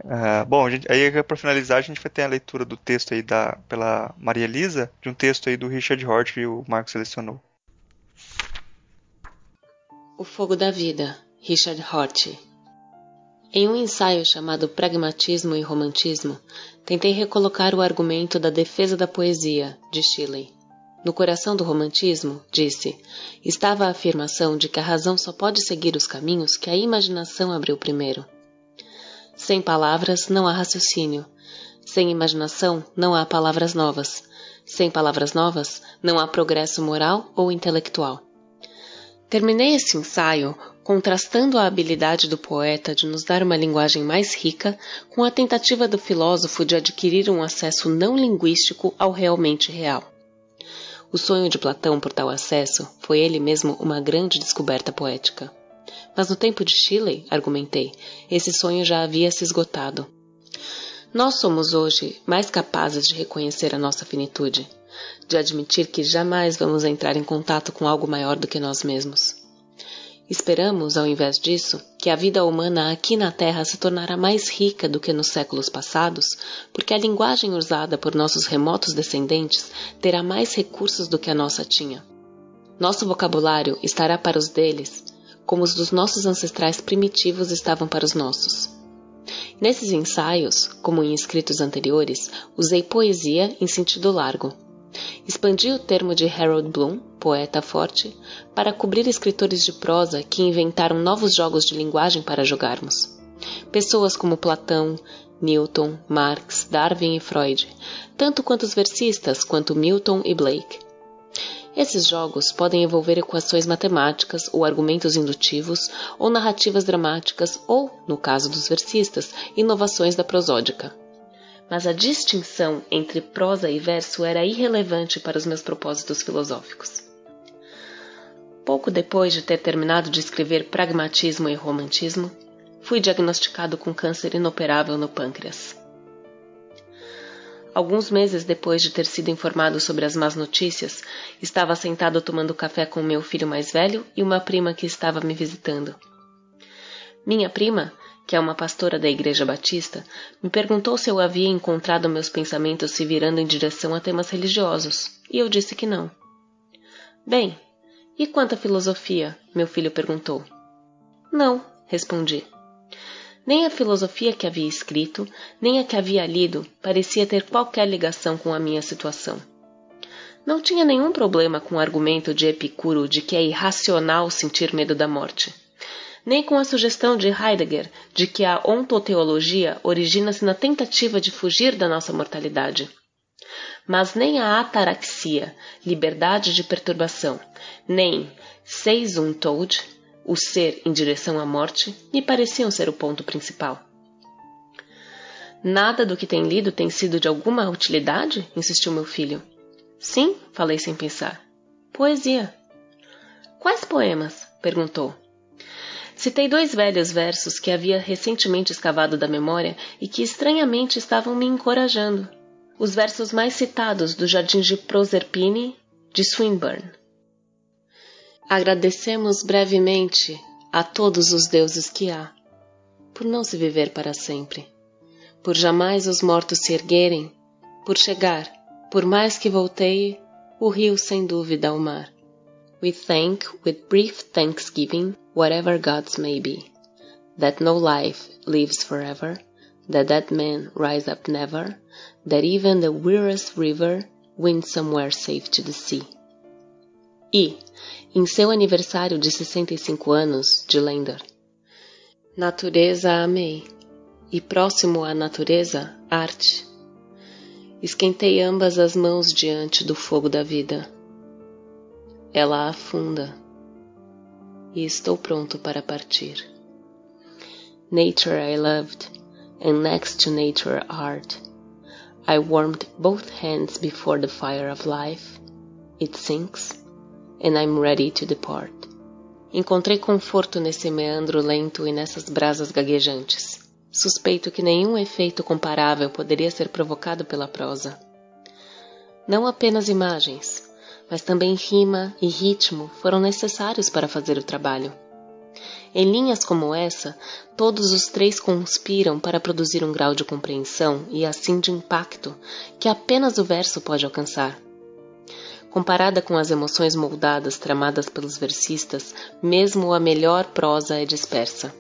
Uh, bom, gente, aí para finalizar a gente vai ter a leitura do texto aí da, pela Maria Elisa, de um texto aí do Richard Hort que o Marco selecionou. O Fogo da Vida, Richard Hort. Em um ensaio chamado Pragmatismo e Romantismo, tentei recolocar o argumento da defesa da poesia, de Shelley. No coração do romantismo, disse, estava a afirmação de que a razão só pode seguir os caminhos que a imaginação abriu primeiro. Sem palavras não há raciocínio. Sem imaginação não há palavras novas. Sem palavras novas não há progresso moral ou intelectual. Terminei esse ensaio contrastando a habilidade do poeta de nos dar uma linguagem mais rica com a tentativa do filósofo de adquirir um acesso não linguístico ao realmente real. O sonho de Platão por tal acesso foi ele mesmo uma grande descoberta poética. Mas no tempo de Shelley, argumentei, esse sonho já havia se esgotado. Nós somos hoje mais capazes de reconhecer a nossa finitude, de admitir que jamais vamos entrar em contato com algo maior do que nós mesmos. Esperamos, ao invés disso, que a vida humana aqui na Terra se tornará mais rica do que nos séculos passados, porque a linguagem usada por nossos remotos descendentes terá mais recursos do que a nossa tinha. Nosso vocabulário estará para os deles, como os dos nossos ancestrais primitivos estavam para os nossos. Nesses ensaios, como em escritos anteriores, usei poesia em sentido largo, Expandi o termo de Harold Bloom, poeta forte, para cobrir escritores de prosa que inventaram novos jogos de linguagem para jogarmos. Pessoas como Platão, Newton, Marx, Darwin e Freud, tanto quanto os versistas quanto Milton e Blake. Esses jogos podem envolver equações matemáticas ou argumentos indutivos ou narrativas dramáticas ou, no caso dos versistas, inovações da prosódica mas a distinção entre prosa e verso era irrelevante para os meus propósitos filosóficos. Pouco depois de ter terminado de escrever Pragmatismo e Romantismo, fui diagnosticado com câncer inoperável no pâncreas. Alguns meses depois de ter sido informado sobre as más notícias, estava sentado tomando café com meu filho mais velho e uma prima que estava me visitando. Minha prima, que é uma pastora da Igreja Batista, me perguntou se eu havia encontrado meus pensamentos se virando em direção a temas religiosos, e eu disse que não. Bem, e quanto à filosofia? meu filho perguntou. Não, respondi. Nem a filosofia que havia escrito, nem a que havia lido parecia ter qualquer ligação com a minha situação. Não tinha nenhum problema com o argumento de Epicuro de que é irracional sentir medo da morte nem com a sugestão de Heidegger de que a ontoteologia origina-se na tentativa de fugir da nossa mortalidade. Mas nem a ataraxia, liberdade de perturbação, nem seis um o ser em direção à morte, me pareciam ser o ponto principal. Nada do que tem lido tem sido de alguma utilidade? insistiu meu filho. Sim, falei sem pensar. Poesia. Quais poemas? perguntou. Citei dois velhos versos que havia recentemente escavado da memória e que estranhamente estavam me encorajando. Os versos mais citados do Jardim de Proserpine, de Swinburne. Agradecemos brevemente a todos os deuses que há, por não se viver para sempre, por jamais os mortos se erguerem, por chegar, por mais que volteie, o rio sem dúvida ao mar. We thank with brief thanksgiving whatever gods may be, that no life lives forever, that dead men rise up never, that even the weariest river wins somewhere safe to the sea. E, em seu aniversário de 65 anos de Lender, Natureza amei, e próximo à natureza, arte. Esquentei ambas as mãos diante do fogo da vida. Ela afunda e estou pronto para partir. Nature I loved, and next to nature art. I warmed both hands before the fire of life. It sinks, and I'm ready to depart. Encontrei conforto nesse meandro lento e nessas brasas gaguejantes. Suspeito que nenhum efeito comparável poderia ser provocado pela prosa. Não apenas imagens, mas também rima e ritmo foram necessários para fazer o trabalho. Em linhas como essa, todos os três conspiram para produzir um grau de compreensão e assim de impacto que apenas o verso pode alcançar. Comparada com as emoções moldadas tramadas pelos versistas, mesmo a melhor prosa é dispersa.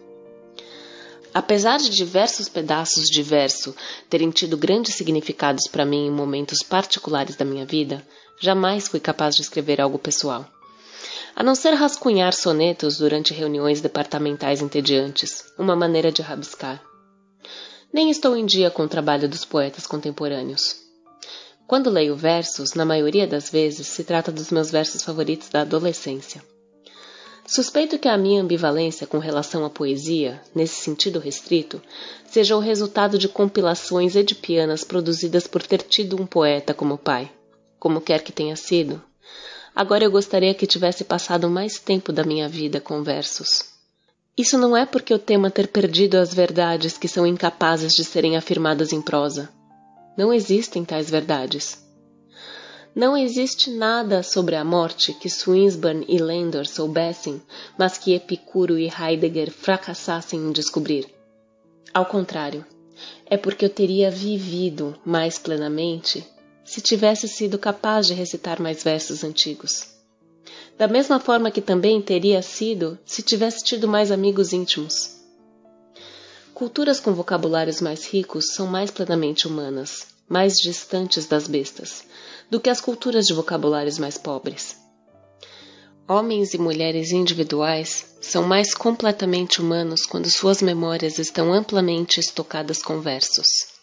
Apesar de diversos pedaços de verso terem tido grandes significados para mim em momentos particulares da minha vida, jamais fui capaz de escrever algo pessoal a não ser rascunhar sonetos durante reuniões departamentais entediantes, uma maneira de rabiscar. Nem estou em dia com o trabalho dos poetas contemporâneos. Quando leio versos, na maioria das vezes se trata dos meus versos favoritos da adolescência. Suspeito que a minha ambivalência com relação à poesia, nesse sentido restrito, seja o resultado de compilações edipianas produzidas por ter tido um poeta como pai. Como quer que tenha sido, Agora eu gostaria que tivesse passado mais tempo da minha vida com versos. Isso não é porque eu temo ter perdido as verdades que são incapazes de serem afirmadas em prosa. Não existem tais verdades. Não existe nada sobre a morte que Swinburne e Landor soubessem, mas que Epicuro e Heidegger fracassassem em descobrir. Ao contrário, é porque eu teria vivido mais plenamente se tivesse sido capaz de recitar mais versos antigos. Da mesma forma que também teria sido se tivesse tido mais amigos íntimos. Culturas com vocabulários mais ricos são mais plenamente humanas, mais distantes das bestas, do que as culturas de vocabulários mais pobres. Homens e mulheres individuais são mais completamente humanos quando suas memórias estão amplamente estocadas com versos.